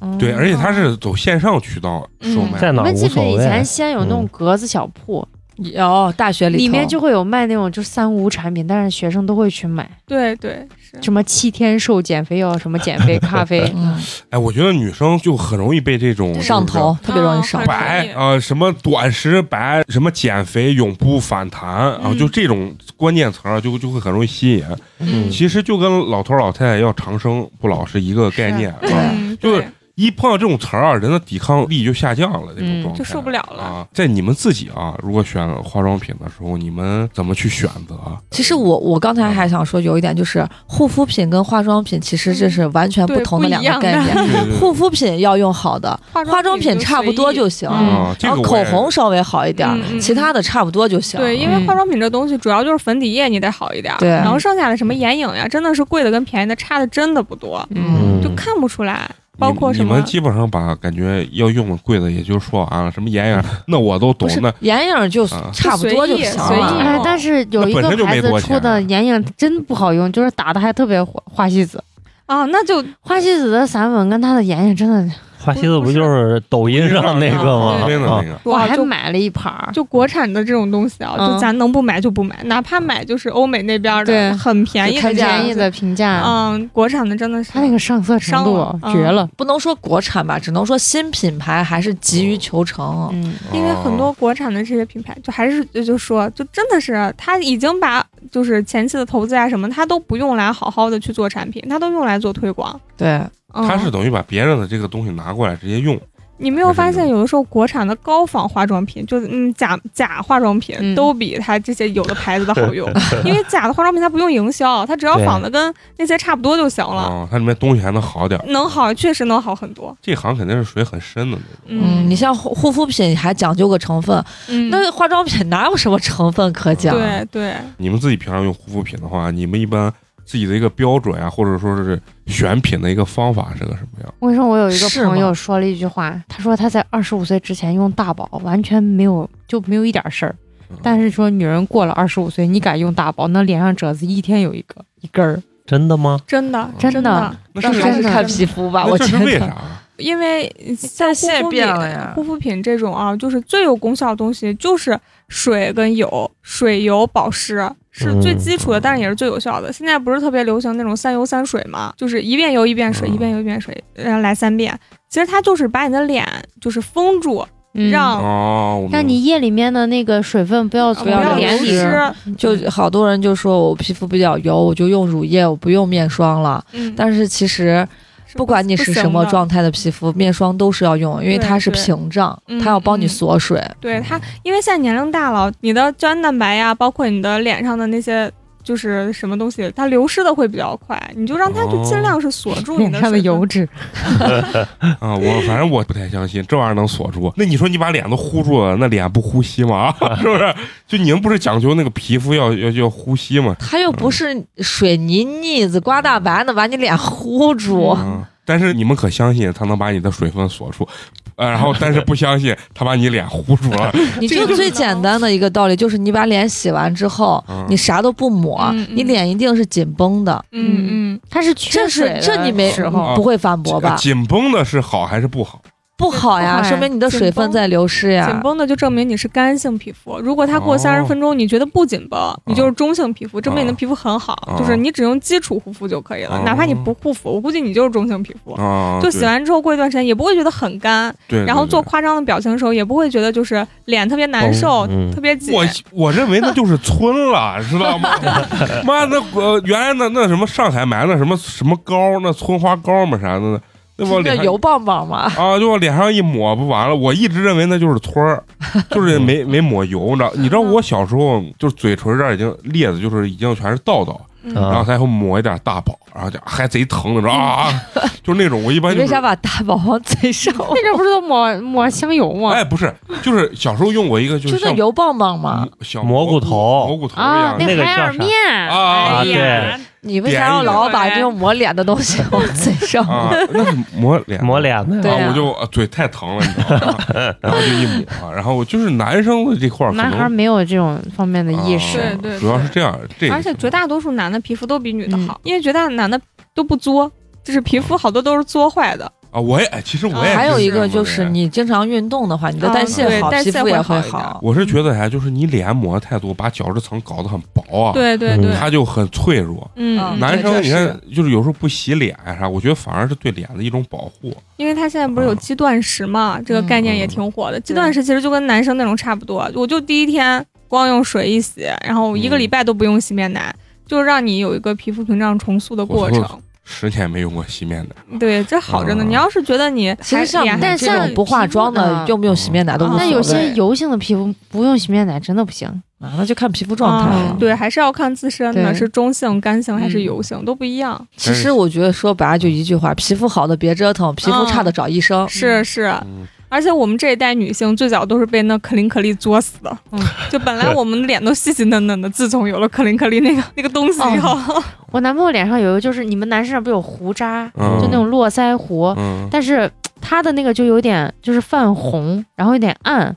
嗯对，而且他是走线上渠道售卖，在哪儿你们记无所谓不记得以前。西安有那种嗯格子小铺，有大学里里面就会有卖那种就三无产品，但是学生都会去买，对对是，什么七天瘦减肥药，什么减肥 咖啡。嗯。哎，我觉得女生就很容易被这种上头，特别容易上嗯头。白啊、什么短时白，什么减肥永不反弹啊，嗯。就这种关键词儿就就会很容易吸引。嗯。其实就跟老头儿老太太要长生不老是一个概念，是啊。嗯，就是对一碰到这种词儿啊，人的抵抗力就下降了，那种嗯状态就受不了了。啊。在你们自己啊，如果选化妆品的时候，你们怎么去选择？啊其实我我刚才还想说有一点，就是护肤品跟化妆品其实这是完全不同的两个概念。护肤品要用好的，化妆品差不多就行。嗯啊，口红稍微好一点其他的差不多就行。对，因为嗯化妆品这东西主要就是粉底液你得好一点儿，对然后剩下的什么眼影呀，真的是贵的跟便宜的差的真的不多，嗯，就看不出来。包括什么你你们基本上把感觉要用的贵的也就说完了，什么眼影那我都懂那眼影就啊差不多就行随意了。哎，但是有一个那本身就牌子没多钱出的眼影真不好用，就是打的还特别花花西子。啊，那就花西子的散粉跟它的眼影真的，花西子不就是抖音上那个吗？啊真的那个。我还就买了一盘儿。就国产的这种东西啊，嗯就咱能不买就不买，哪怕买就是欧美那边对的很便宜的很便宜的评价，嗯，国产的真的是它那个上色程度绝了。不能说国产吧，只能说新品牌还是急于求成。嗯，因为很多国产的这些品牌，就还是就就说，就真的是他已经把就是前期的投资啊什么，他都不用来好好的去做产品，他都用来做推广。对，嗯、他是等于把别人的这个东西拿过来直接用，你没有发现有的时候国产的高仿化妆品，就是嗯假假化妆品嗯都比它这些有的牌子的好 用，因为假的化妆品它不用营销，它只要仿的跟那些差不多就行了，哦，它里面东西还能好点。能好确实能好很多。这行肯定是水很深的那种。嗯，你像护护肤品还讲究个成分，嗯那化妆品哪有什么成分可讲？对对，你们自己平常用护肤品的话，你们一般自己的一个标准啊，或者说是选品的一个方法是个什么样？我跟你说，我有一个朋友说了一句话，他说他在二十五岁之前用大宝，完全没有就没有一点事儿。嗯但是说女人过了二十五岁，你敢用大宝，那脸上褶子一天有一个一根儿。真的吗？真的真的的，那还是看皮肤吧，我觉得。为啥？因为像护肤品变了呀护肤品这种啊，就是最有功效的东西就是水跟油，水油保湿是最基础的，嗯但是也是最有效的。现在不是特别流行那种三油三水嘛，就是一遍油一遍水，嗯一遍油一遍水，然后来三遍。其实它就是把你的脸就是封住，嗯让让你液里面的那个水分不要从不要流流脸里失失。就好多人就说我皮肤比较油，我就用乳液，我不用面霜了。嗯，但是其实是不管你是什么状态的皮肤，面霜都是要用，因为它是屏障，嗯它要帮你嗯锁水。对它，因为现在年龄大了，你的胶原蛋白呀，包括你的脸上的那些。就是什么东西，它流失的会比较快，你就让它就尽量是锁住 你脸上的油脂，啊，我反正我不太相信这玩意儿能锁住。那你说你把脸都糊住了，那脸不呼吸吗？是不是？就你们不是讲究那个皮肤要要要呼吸吗？它又不是水泥腻子刮大白的把你脸糊住。嗯，但是你们可相信它能把你的水分锁住？呃，然后但是不相信他把你脸糊住了。你这个就就最简单的一个道理就是，你把脸洗完之后，嗯你啥都不抹，你脸一定是紧绷的。嗯嗯，它是缺这水的是这你没时候不会反驳吧？紧绷的是好还是不好？不好呀，说明你的水分在流失呀紧呀。绷的就证明你是干性皮肤。如果它过哦三十分钟你觉得不紧绷，你就是中性皮肤，证明你的皮肤很好，哦就是你只用基础护肤就可以了。哦哪怕你不护肤，我估计你就是中性皮肤。啊，就洗完之后过一段时间也不会觉得很干，对，然后做夸张的表情的时候也不会觉得就是脸特别难受、嗯特别紧。我我认为那就是村了，知道吗？妈，的呃原来那那什么上海买那什么什么膏，那村花膏嘛啥的，那那往脸油棒棒嘛，啊，就往脸上一抹不完了。我一直认为那就是村儿，就是没没抹油，你知道？你知道我小时候就是嘴唇这儿已经裂的，就是已经全是道道，嗯然后才会抹一点大宝，然后就还贼疼的，你知道啊？就是那种我一般就是你为啥把大宝往嘴上？那阵不是都抹抹香油吗？哎，不是，就是小时候用过一个，就就是那油棒棒嘛。小蘑菇头蘑菇头一啊，样的。那个海尔叫啥面啊哎呀，你为啥要老把这种抹脸的东西 往嘴上？啊，那是抹脸，抹脸的对啊我就呃嘴太疼了，你知道吗？然后就一抹，然后我就是男生的这块儿男孩没有这种方面的意识。啊对对主要是这样，这而且绝大多数男的皮肤都比女的嗯好，因为绝大男的都不作，就是皮肤好多都是作坏的。啊，我也哎其实我也还有一个就是。你经常运动的话，你的啊代谢好，代谢皮肤也会会好。我是觉得啥，就是你脸抹太多，把角质层搞得很薄啊，，嗯对对对，它就很脆弱。嗯，嗯男生你看，就是有时候不洗脸呀啥，我觉得反而是对脸的一种保护。因为他现在不是有啊肌断食嘛，这个概念也挺火的。肌断食其实就跟男生那种差不多，我就第一天光用水一洗，然后一个礼拜都不用洗面奶，就让你有一个皮肤屏障重塑的过程。十年没用过洗面奶，对，这好着呢。嗯你要是觉得你其实像脸还你这种像不化妆的，用不用洗面奶都无所谓。啊那有些油性的皮肤不用洗面奶真的不行。啊，那就看皮肤状态对，还是要看自身的是中性、干性还是嗯油性，都不一样。其实我觉得说白了就一句话：皮肤好的别折腾，皮肤差的找医生。是是，嗯，而且我们这一代女性最早都是被那可伶可俐作死的。嗯，就本来我们的脸都细细嫩嫩的，自从有了可伶可俐那个 那个东西以后，我男朋友脸上有一个，就是你们男生不是有胡渣，嗯就那种络腮胡，嗯，但是他的那个就有点就是泛红，然后有点暗，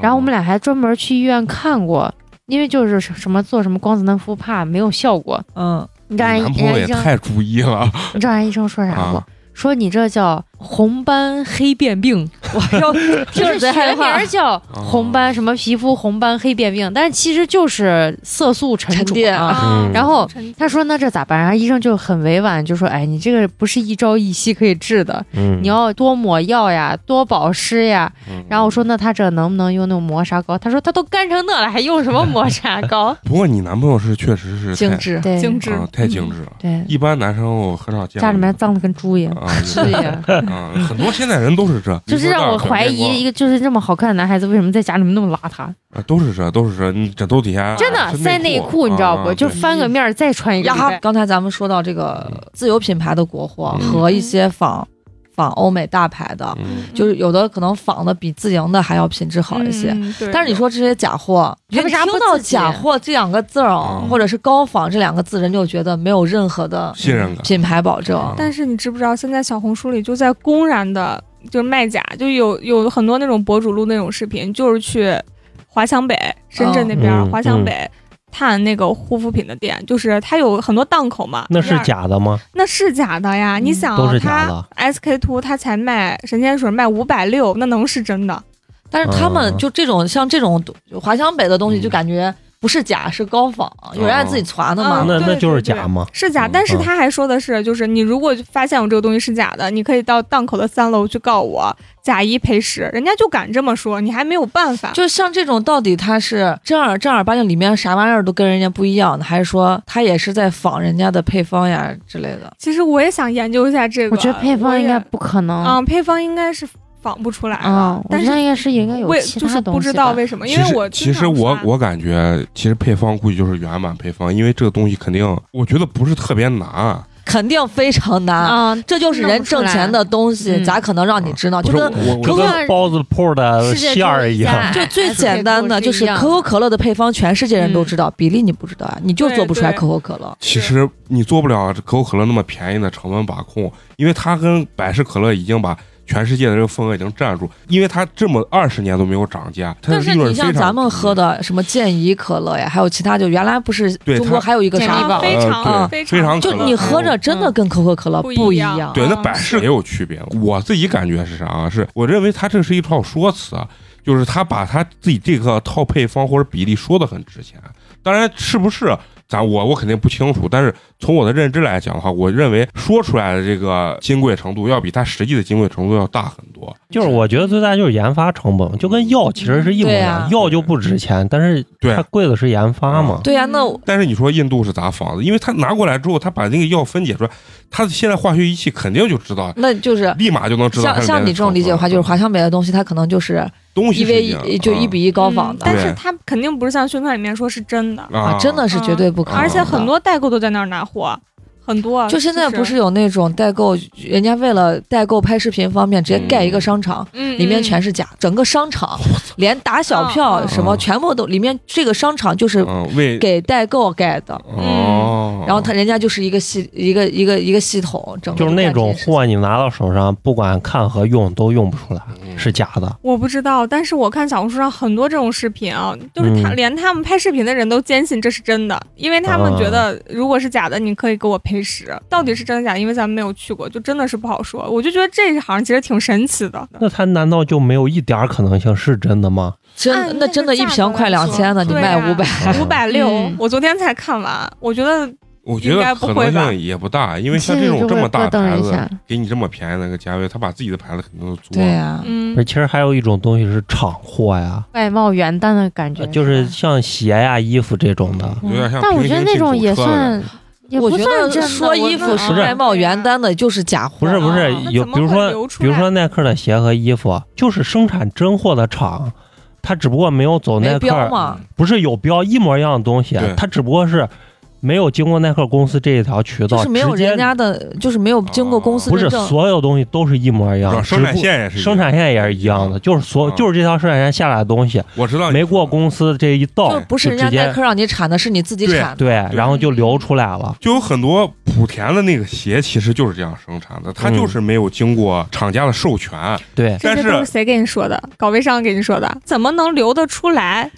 然后我们俩还专门去医院看过，因为就是什么做什么光子嫩肤怕没有效果。嗯，你知道人男朋友也人家医生，太注意了你知道人家医生说啥不？啊！说你这叫红斑黑变病，我要听就是学名。叫红斑什么皮肤红斑黑变病，但是其实就是色素沉淀啊。嗯然后他说那这咋办？然后医生就很委婉就说，哎，你这个不是一朝一夕可以治的，嗯，你要多抹药呀，多保湿呀。嗯然后我说那他这能不能用那种磨砂膏？他说他都干成那了，还用什么磨砂膏？不过你男朋友是确实是精致，精致啊，太精致了。对，一般男生我很少见家里面脏的跟猪一样。啊，是呀，啊，很多现在人都是这，就是让让我怀疑一个就是这么好看的男孩子，为什么在家里面那么邋遢？啊，都是这，都是这，你枕头底下真的塞内裤，你知道不？啊就翻个面儿再穿一个。刚才咱们说到这个自有品牌的国货嗯和一些仿仿欧美大牌的，嗯。就是有的可能仿的比自营的还要品质好一些。嗯但是你说这些假货，你为啥听到不自己假货这两个字儿，嗯。或者是高仿这两个字，人就觉得没有任何的信任感，品牌保证。嗯。但是你知不知道，现在小红书里就在公然的，就是卖假，就有有很多那种博主录那种视频，就是去华强北、深圳那边、嗯华强北探那个护肤品的店，就是它有很多档口嘛。那是，假的吗？那是假的呀！嗯你想都是，假它的 SK two 它才卖神仙水卖五百六，那能是真的？但是他们嗯就这种像这种华强北的东西，嗯就感觉不是假，是高仿，有人爱自己传的嘛那那就是假吗？是假，嗯但是嗯他还说的是，就是你如果发现我这个东西是假的，你可以到档口的三楼去告我假一赔十，人家就敢这么说，你还没有办法。就像这种，到底他是正儿正儿八经里面啥玩意儿都跟人家不一样的，还是说他也是在仿人家的配方呀之类的？其实我也想研究一下这个，我觉得配方应该不可能。嗯，配方应该是仿不出来的，嗯，我但是觉得应该是应该有为其就是不知道为什么，因为我其实其实我我感觉，其实配方估计就是原版配方，因为这个东西肯定，我觉得不是特别难。肯定非常难，啊，这就是人挣钱的东西，嗯咋可能让你知道？不就是跟我我就跟跟包子铺的馅儿一样。就最简单的，就是可口可乐的配方，全世界人都知道，比例你不知道呀，你就做不出来可口可乐。其实你做不了可口可乐那么便宜的成本把控，因为它跟百事可乐已经把全世界的这个份额已经占住，因为它这么二十年都没有涨价，它的但是你像咱们喝的什么健怡可乐呀，还有其他，就原来不是中国还有一个非呃常对非非常就你喝着真的跟可口可乐不不一一样样。对，那啊百事也有区别。我自己感觉是啥啊？是我认为它这是一套说辞啊，就是他把他自己这个套配方或者比例说的很值钱。当然，是不是咱我我肯定不清楚，但是从我的认知来讲的话，我认为说出来的这个金贵程度要比它实际的金贵程度要大很多。就是我觉得最大就是研发成本，就跟药其实是一模一样啊，药就不值钱，但是对它贵的是研发嘛。对呀、那但是你说印度是咋仿的？因为他拿过来之后，他把那个药分解出来，他现在化学仪器肯定就知道，那就是立马就能知道。像像你这种理解的话，就是华强北的东西，它可能就是东西一 v 一就一嗯比一高仿的嗯但是对。它肯定不是像宣传里面说是真的，啊，真的是绝对不可能的。而且很多代购都在那儿拿货，很多啊。就现在不是有那种代购，人家为了代购拍视频方便，直接盖一个商场，嗯，里面全是是假，整个商场 连打小票什么嗯全部都里面这个商场就是给代购盖的。哦，然后他人家就是一个系一个一个一个系统，整个就是那种货，你拿到手上，不管看和用都用不出来，嗯。是假的。我不知道，但是我看小红书上很多这种视频啊，就是他、嗯连他们拍视频的人都坚信这是真的，因为他们觉得如果是假的，你可以给我赔十。到底是真的假的？因为咱们没有去过，就真的是不好说。我就觉得这一行其实挺神奇的。那它难道就没有一点可能性是真的吗？真按那真的，一瓶快两千呢，你卖五百，五百六嗯，我昨天才看完，我觉得我觉应该得可不会吧能性也不大，因为像这种这么大的牌子，给你这么便宜的一个价位，他把自己的牌子肯定都做对了。呀，嗯而，其实还有一种东西是厂货呀，外贸原单的感觉，呃就是像鞋呀、衣服这种的。有点像但我觉得那种也算我觉得算。说衣服是外贸原单的，就是假货。不是不是有比如说比如说耐克的鞋和衣服，就是生产真货的厂，它只不过没有走耐克，嘛，不是有标一模一样的东西对，它只不过是没有经过耐克公司这一条渠道，就是没有人家的，就是没有经过公司不是认证。所有东西都是一模一样，生产线也是一样生产线也是一样的，就是所啊就是这条生产线下来的东西我知道没过公司这一道就，不是人家耐克让你产的，是你自己产的。对，然后就流出来了。就有很多莆田的那个鞋，其实就是这样生产的，它嗯就是没有经过厂家的授权。对但是这些都是谁给你说的？搞微商给你说的？怎么能流得出来？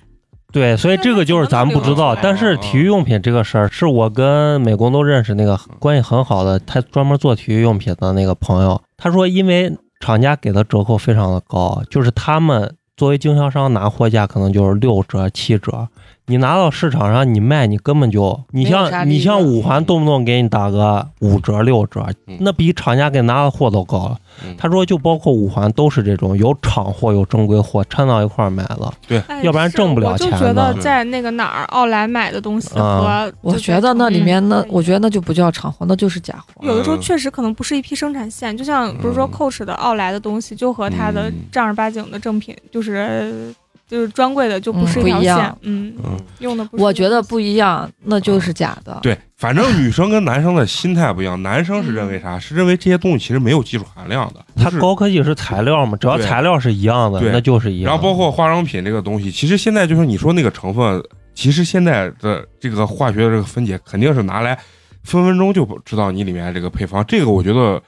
对，所以这个就是咱们不知道。但是体育用品这个事儿，是我跟美工都认识那个关系很好的，他专门做体育用品的那个朋友，他说因为厂家给的折扣非常的高，就是他们作为经销商拿货价可能就是六折七折，你拿到市场上你卖，你根本就你像你像五环动不动给你打个五折六折嗯，那比厂家给拿的货都高他说就包括五环都是这种有厂货有正规货掺到一块儿买了，对。要不然挣不了钱我就钱觉得的。在那个哪儿奥莱买的东西啊和我就觉得那里面那，我觉得那就不叫厂货，那就是假货。有的时候嗯。确实可能不是一批生产线，就像不是说嗯。Coach 的奥莱的东西，就和它的嗯。正儿八经的正品，就是就是专柜的就不是嗯不条线一样，嗯，嗯，用的不是。我觉得不一样，那就是假的。对，反正女生跟男生的心态不一样，男生是认为啥？是认为这些东西其实没有技术含量的，它高科技是材料嘛，只要材料是一样的，那就是一样。然后包括化妆品这个东西，其实现在就是你说那个成分，其实现在的这个化学的这个分解肯定是拿来分分钟就知道你里面这个配方。这个我觉得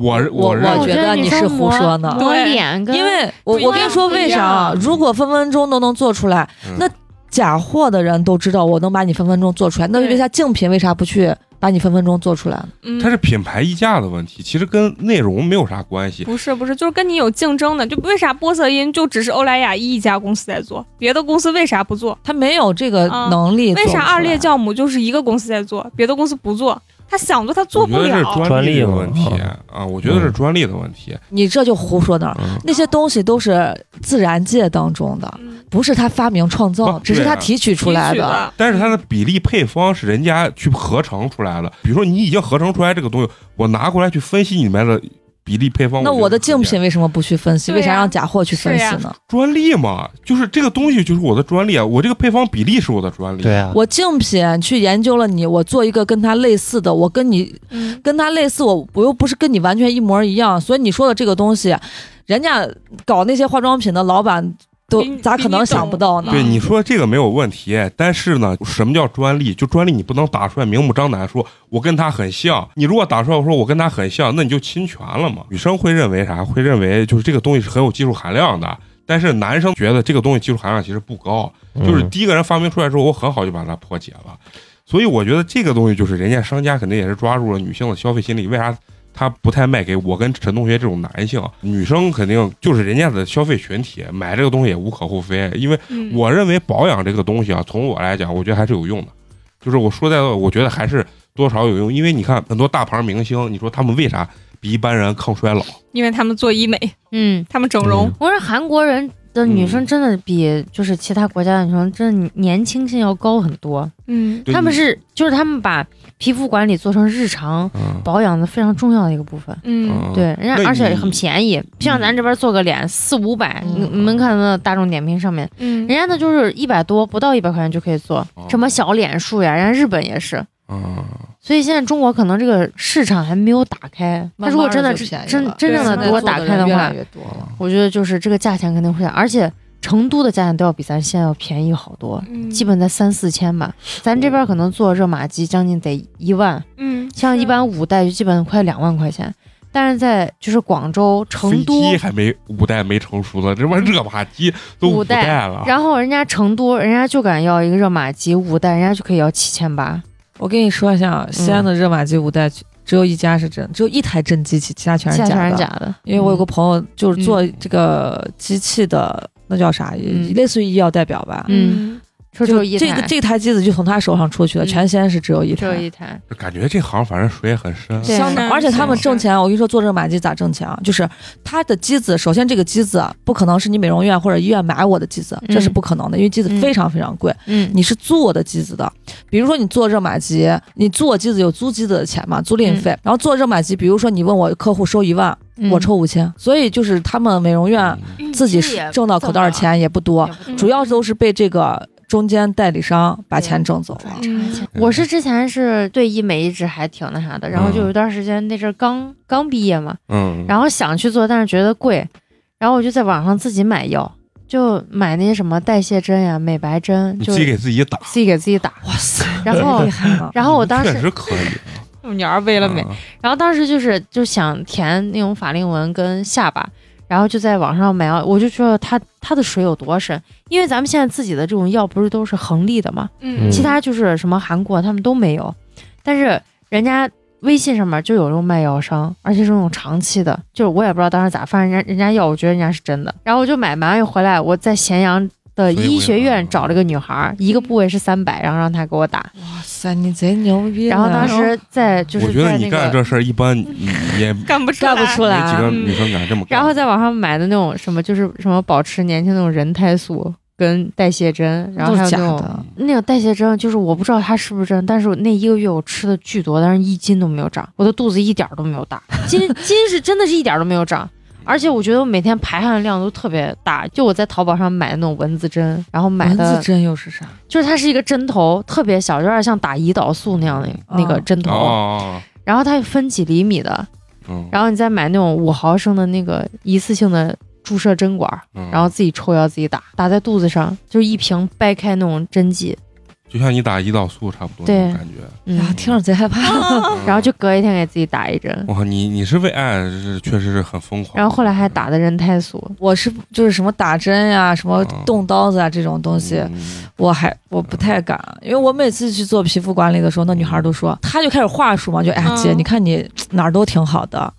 我我我觉得你是胡说呢抹对脸因为我我跟你说为啥啊？如果分分钟都能做出来，嗯那假货的人都知道我能把你分分钟做出来，那为啥竞品为啥不去把你分分钟做出来呢？嗯它是品牌溢价的问题，其实跟内容没有啥关系。不是不是，就是跟你有竞争的，就为啥玻色因就只是欧莱雅一家公司在做，别的公司为啥不做？它没有这个啊能力。为啥二裂酵母就是一个公司在做，别的公司不做？他想做他做不我觉得是了。专利的问题嘛啊，我觉得是专利的问题。你这就胡说呢？嗯，那些东西都是自然界当中的，嗯不是他发明创造，只是他提取出来的。但是它的比例配方是人家去合成出来的。比如说你已经合成出来这个东西，我拿过来去分析里面的比例配方。那我的竞竞品为什么不去分析？为啥让假货去分析是呢？专利嘛，就是这个东西就是我的专利啊，我这个配方比例是我的专利。对啊，我竞品去研究了你，我做一个跟它类似的，我跟你嗯，跟它类似，我我又不是跟你完全一模一样，所以你说的这个东西，人家搞那些化妆品的老板都咋可能想不到呢？对你说这个没有问题，但是呢，什么叫专利？就专利你不能打出来明目张胆说我跟他很像。你如果打出来我说我跟他很像，那你就侵权了嘛。女生会认为啥？会认为就是这个东西是很有技术含量的，但是男生觉得这个东西技术含量其实不高，就是嗯第一个人发明出来之后，我很好就把它破解了。所以我觉得这个东西就是人家商家肯定也是抓住了女性的消费心理，为啥？他不太卖给我跟陈同学这种男性，女生肯定就是人家的消费群体，买这个东西也无可厚非。因为嗯我认为保养这个东西啊，从我来讲，我觉得还是有用的。就是我说在，我觉得还是多少有用，因为你看很多大牌明星，你说他们为啥比一般人抗衰老？因为他们做医美，嗯，他们整容嗯，我说韩国人的女生真的比就是其他国家的女生真的年轻性要高很多，嗯，他们是就是他们把皮肤管理做成日常嗯保养的非常重要的一个部分。嗯，嗯，对，人家而且很便宜，不像咱这边做个脸四五百，你们看那大众点评上面，嗯人家那就是一百多，不到一百块钱就可以做哦什么小脸术呀，人家日本也是。嗯，所以现在中国可能这个市场还没有打开，它如果真的真真正的对如果打开的话越来，越多了。我觉得就是这个价钱肯定会，而且成都的价钱都要比咱现在要便宜好多，嗯基本在三四千吧。咱这边可能做热玛吉将近得一万，嗯，像一般五代就基本快两万块钱。但是在就是广州、成飞都，机还没五代没成熟呢，这玩意热玛吉都五五代代了。然后人家成都人家就敢要一个热玛吉五代，人家就可以要七千八。我跟你说一下，西安的热玛吉五代只有一家是真，只有一台真机器，其他全是假的。全是假的，因为我有个朋友就是做嗯这个机器的，那叫啥？嗯类似于医药代表吧。嗯，说只就有一台，这个这台机子就从他手上出去了，嗯全西安市只有一只有台。一台，感觉这行反正水也很深。对相当，而且他们挣钱，我跟你说，做热玛吉咋挣钱啊？就是他的机子，首先这个机子啊不可能是你美容院或者医院买我的机子，这是嗯不可能的，因为机子嗯非常非常贵。嗯，你是租我的机子的，比如说你做热玛吉，你租我机子有租机子的钱嘛，租赁费。然后做热玛吉，比如说你问我客户收一万，嗯我抽五千，所以就是他们美容院嗯自己挣到口袋儿钱也不多，也不多主要都是被这个中间代理商把钱挣走了。嗯我是之前是对医美一直还挺那啥的，然后就有一段时间那阵儿刚刚毕业嘛，嗯，然后想去做，但是觉得贵，然后我就在网上自己买药，就买那些什么代谢针呀、美白针，就自己给自己打，自己给自己打。哇塞，然后！然后 我当确时实可以。女儿为了美，啊然后当时就是就想填那种法令纹跟下巴，然后就在网上买药，我就觉得它它的水有多深，因为咱们现在自己的这种药不是都是恒力的嘛，嗯其他就是什么韩国他们都没有，但是人家微信上面就有这种卖药商，而且是那种长期的，就是我也不知道当时咋，反正人家人家药我觉得人家是真的，然后我就买买完又回来，我在咸阳。的医学院嗯找了个女孩儿，一个部位是三百，然后让她给我打。哇塞，你贼牛逼！然后当时在就是我觉得在那个，你干这事儿一般，也没干不出干不出来几个嗯女生敢这么干。然后在网上买的那种什么，就是什么保持年轻那种人胎素跟代谢针，然后还有那种的，那个代谢针，就是我不知道它是不是真，但是我那一个月我吃的巨多，但是一斤都没有长，我的肚子一点儿都没有大，斤 斤是真的是一点儿都没有长。而且我觉得我每天排汗量都特别大，就我在淘宝上买的那种蚊子针，然后买的蚊子针又是啥？就是它是一个针头，特别小，有点像打胰岛素那样的那个哦针头，哦，然后它分几厘米的，嗯，然后你再买那种五毫升的那个一次性的注射针管，嗯然后自己抽药自己打，打在肚子上，就是一瓶掰开那种针剂，就像你打胰岛素差不多那种感觉。嗯呀，，听着贼害怕。嗯 然后就隔一天给自己打一针，我靠，你你是为爱是确实是很疯狂。然后后来还打的人太素，我是就是什么打针呀、什么哦动刀子啊这种东西，嗯我还我不太敢，因为我每次去做皮肤管理的时候，那女孩都说，她就开始话术嘛，就哎姐，你看你哪儿都挺好的，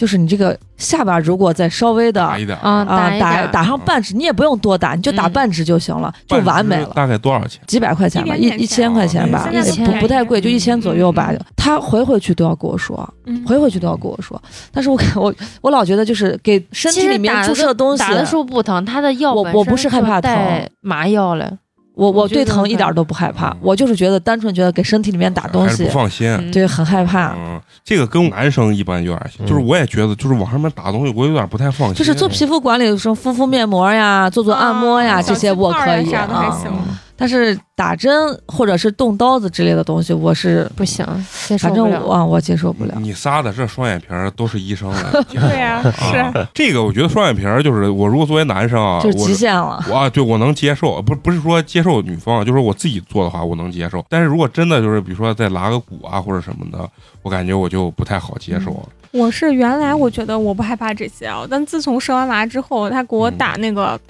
就是你这个下巴如果再稍微的啊打一点啊打打上半指，你也不用多打，你就打嗯半指就行了，就完美了。大概多少钱？几百块钱吧，一一一千块钱吧，不不太贵，就一千左右吧他。回回去都要跟我说，嗯回回去都要跟我说。但是我 我我老觉得就是给身体里面注射东西，打的时候不疼，他的药本我我不身是害怕就带麻药了，我我对疼一点都不害怕嗯，我就是觉得单纯觉得给身体里面打东西不，放心。嗯对，很害怕。嗯，这个跟男生一般有点就是我也觉得，就是往上面打东西，我有点不太放心。就是做皮肤管理的时候，敷敷面膜呀，做做按摩呀，啊这些我可以啊。行但是打针或者是动刀子之类的东西，我是不行，接受反正了。我啊我接受不了。你仨的这双眼皮儿都是医生来讲 对呀、是。啊这个我觉得双眼皮儿就是我如果作为男生啊，就是我极限了，我啊，对我能接受，不不是说接受女方，就是我自己做的话，我能接受。但是如果真的就是比如说再拉个骨啊或者什么的，我感觉我就不太好接受了。我是原来我觉得我不害怕这些啊，但自从生完娃之后，他给我打那个。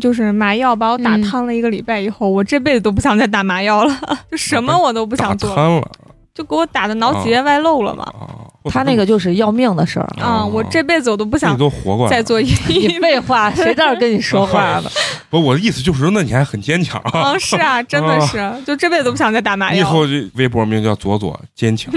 就是麻药把我打嗯瘫了一个礼拜以后，我这辈子都不想再打麻药了，就什么我都不想做，瘫了就给我打的脑脊液外露了嘛。啊！他那个就是要命的事儿。啊、我这辈子我都不不想都活过来了再做一你废话，谁在这儿跟你说话呢？不，我的意思就是说，那你还很坚强啊！啊，是啊，真的是，就这辈子都不想再打麻药。以后这微博名叫左左坚强，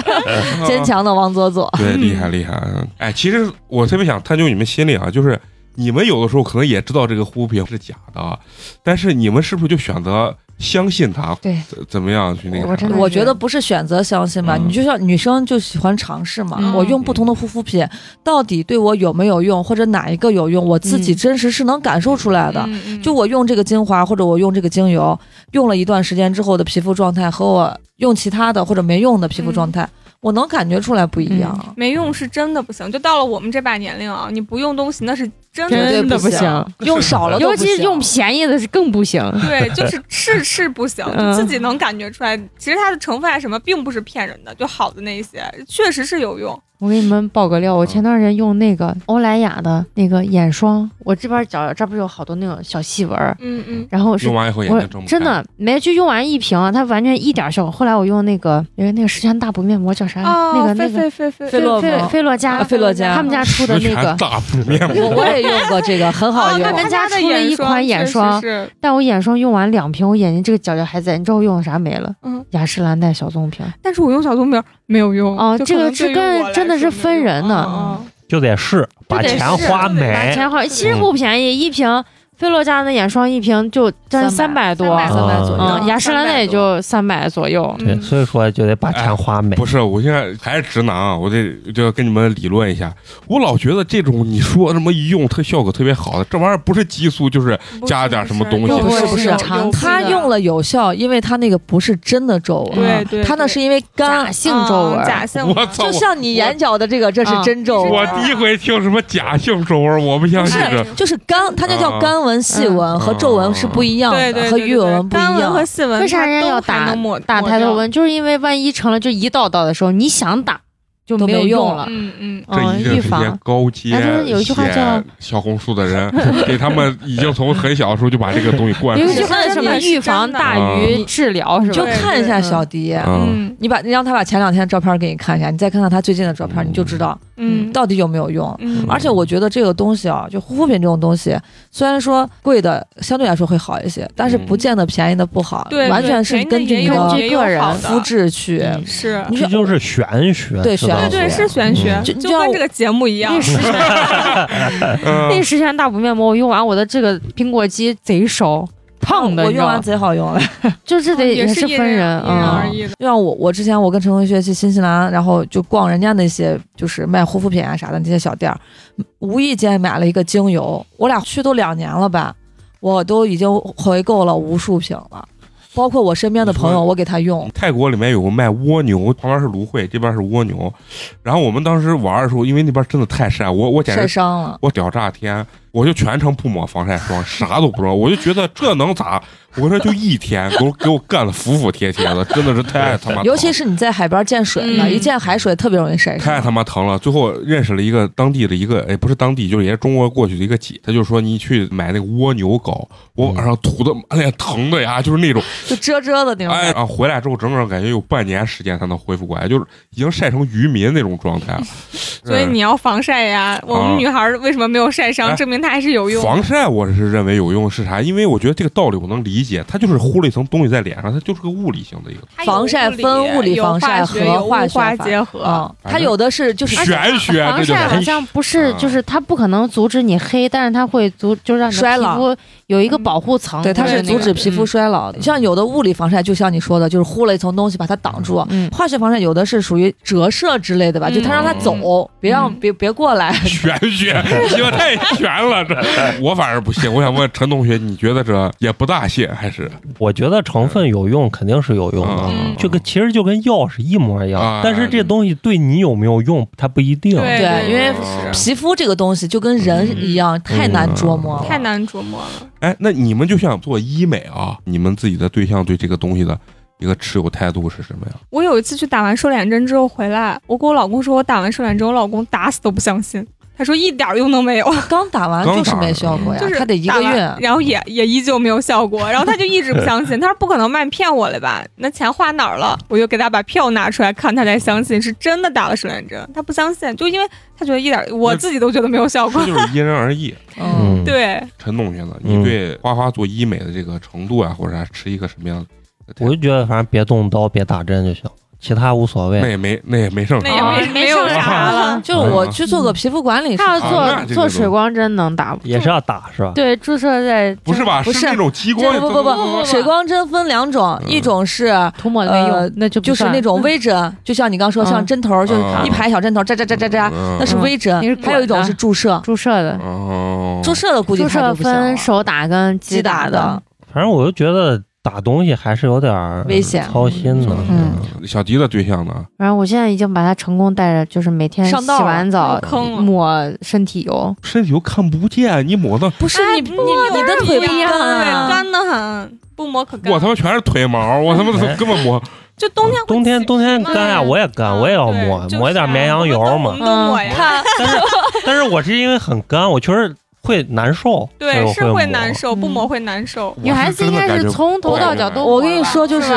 坚强的王左左，对，厉害厉害。哎，其实我特别想探究你们心里啊，就是你们有的时候可能也知道这个护肤品是假的啊，但是你们是不是就选择相信它？对怎怎么样去那个？我真的我觉得不是选择相信吧，嗯你就像女生就喜欢尝试嘛。嗯我用不同的护肤品，到底对我有没有用，或者哪一个有用，我自己嗯真实是能感受出来的。就我用这个精华或者我用这个精油，用了一段时间之后的皮肤状态和我用其他的或者没用的皮肤状态，我能感觉出来不一样。没用是真的不行，就到了我们这把年龄啊，你不用东西那是真的不行真的不行，用少了尤其是用便宜的是更不行。对，就是是是不行，自己能感觉出来。其实它的成分啊什么并不是骗人的，就好的那一些确实是有用。我给你们爆个料，我前段时间用那个欧莱雅的那个眼霜，我这边脚这不是有好多那种小细纹儿，嗯嗯，然后是用完以后眼我睛睁不开真的没就用完一瓶，它完全一点效果。后来我用那个因为那个十全大补面膜叫啥？那个那个菲菲菲菲洛菲洛嘉啊，菲洛嘉他们家出的那个，大补面我膜，我也用过这个，很好用。他们家出了一款眼眼霜但我眼霜用完两瓶，我眼睛这个角角还在。你知道我用的啥没了？嗯，雅诗兰黛小棕瓶。但是我用小棕瓶没有用啊这个是可能对于我来跟真的是分人的嗯嗯就得试，把钱试花把。钱花，其实不便宜，一瓶菲洛嘉的眼霜一瓶就将近三百多，300三百左右。嗯，雅诗兰黛也就三百左右。对，嗯所以说就得把钱花美。不是，我现在还是直男啊，我得就要跟你们理论一下。我老觉得这种你说什么一用特效果特别好的，这玩意儿不是激素就是加了点什么东西不是不是它用了有效，因为它那个不是真的皱纹，对对它那是因为干，性皱纹嗯，假性我操就像你眼角的这个，这是真皱我。第一回听什么假性皱纹，我不相信这。就是干，它就叫干纹、细纹和皱纹是不一样的，对对对和鱼尾纹不一样干纹和。细纹，为啥人家要打打抬头纹？就是因为万一成了就一道道的时候，你想打就没有用了。嗯嗯，这嗯，一定是些预防。高阶哎但是有一句话叫小红书的人，给他们已经从很小的时候就把这个东西灌输有一句了。话什么预防大于治疗，是吧就？看一下小迪，嗯，嗯你把你让他把前两天照片给你看一下，你再看看他最近的照片，你就知道嗯，到底有没有用。嗯，而且我觉得这个东西啊，就护肤品这种东西，虽然说贵的相对来说会好一些，但是不见得便宜的不好，对，完全是根据你的个人肤质去。嗯是。你这就是玄学，对玄学对对，是玄学，嗯就跟这个节目一样那。十全嗯那十全大补面膜，我用完我的这个苹果肌贼烧，烫的，我用完？贼好用了。就是得也是分人人，因人而嗯，异的。就像我，我之前我跟陈同学去新西兰，然后就逛人家那些就是卖护肤品啊啥的那些小店儿，无意间买了一个精油，我俩去都两年了吧，我都已经回购了无数瓶了，包括我身边的朋友，我给他用。泰国里面有个卖蜗牛，旁边是芦荟，这边是蜗牛。然后我们当时玩的时候，因为那边真的太晒，我我简直晒伤了，我屌炸天，我就全程不抹防晒霜，啥都不知道，我就觉得这能咋？我说就一天，给我给我干的服服帖帖的，真的是太他妈 疼，尤其是你在海边见水呢，嗯一见海水特别容易晒太他。妈疼了。最后认识了一个当地的一个，哎，不是当地，就是也是中国过去的一个姐，她就说你去买那个蜗牛膏，我晚上涂的，哎呀疼的呀，就是那种，就遮遮的那种。哎，啊，回来之后整整感觉有半年时间才能恢复过来，就是已经晒成渔民那种状态了。所以你要防晒呀。我们女孩为什么没有晒伤？哎证明它还是有用。防晒我是认为有用是啥？因为我觉得这个道理我能理解，它就是糊了一层东西在脸上，它就是个物理性的一个防晒分物理防晒和化化学法结合。嗯，它有的是就是玄学，防晒好像不是嗯，就是它不可能阻止你黑，但是它会阻，就让你的衰老皮肤有一个保护层。对，它是阻止皮肤衰老的。像有的物理防晒，就像你说的，就是糊了一层东西把它挡住。嗯，化学防晒有的是属于折射之类的吧，嗯就它让它走，别让嗯别别过来。玄学，这太玄了，这 我反而不信。我想问陈同学，你觉得这也不大信还是？我觉得成分有用，肯定是有用的。嗯这个其实就跟药是一模一样，啊但是这东西对你有没有用，它不一定。对对因为嗯皮肤这个东西就跟人一样，太难琢磨了。太难琢磨了。哎，那你们就像做医美啊，你们自己的对象对这个东西的一个持有态度是什么呀？我有一次去打完瘦脸针之后回来，我跟我老公说，我打完瘦脸针，我老公打死都不相信，他说一点用都没有，刚打完就是没效果呀，就是他得一个月。然后也也依旧没有效果，然后他就一直不相信，他说不可能卖骗我了吧？那钱花哪儿了？我就给他把票拿出来看，他才相信是真的打了瘦脸针，他不相信，就因为他觉得一点，我自己都觉得没有效果这。就是因人而异。嗯，嗯，对，陈同学呢？嗯你对花花做医美的这个程度啊，或者啥持一个什么样的？我就觉得反正别动刀，别打针就行，其他无所谓。那也没那也没剩那也。没哦没有啥了。就我去做个皮肤管理是他要啊做做水光针能打，也是要打是吧？对注射在不是吧？不是那种激光，不不不不，水光针分两种，嗯一种是涂抹没呃用，那就就是那种微针，就像你刚说嗯像针头，就是嗯一排小针头，扎扎扎扎扎，嗯那是微针。还有一种是注射，注射的，哦，注射的估计注射分手打跟击打的的。反正我就觉得打东西还是有点儿危险操心的。嗯小迪的对象呢？然后我现在已经把他成功带着，就是每天洗完澡坑抹身体油，身体油看不见，你抹的不是你你你的腿不不一样干，啊干的很，不抹可干。我他妈全是腿毛，我他妈根本抹。就冬天冬天冬天干呀，嗯我也干，我也要抹抹一点绵羊油嘛但是但是我是因为很干，我确实会难受，对，是会难。受，不嗯抹会难受。女孩子应该是从头到脚都抹。我跟你说就是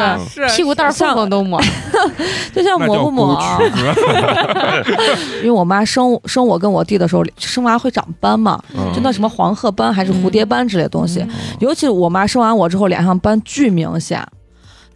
屁股蛋儿缝缝都抹，就像抹不抹 因为我妈生生我跟我弟的时候，生娃会长斑嘛，嗯就那什么黄褐斑还是蝴蝶斑之类的东西。嗯尤其我妈生完我之后，脸上斑巨明显。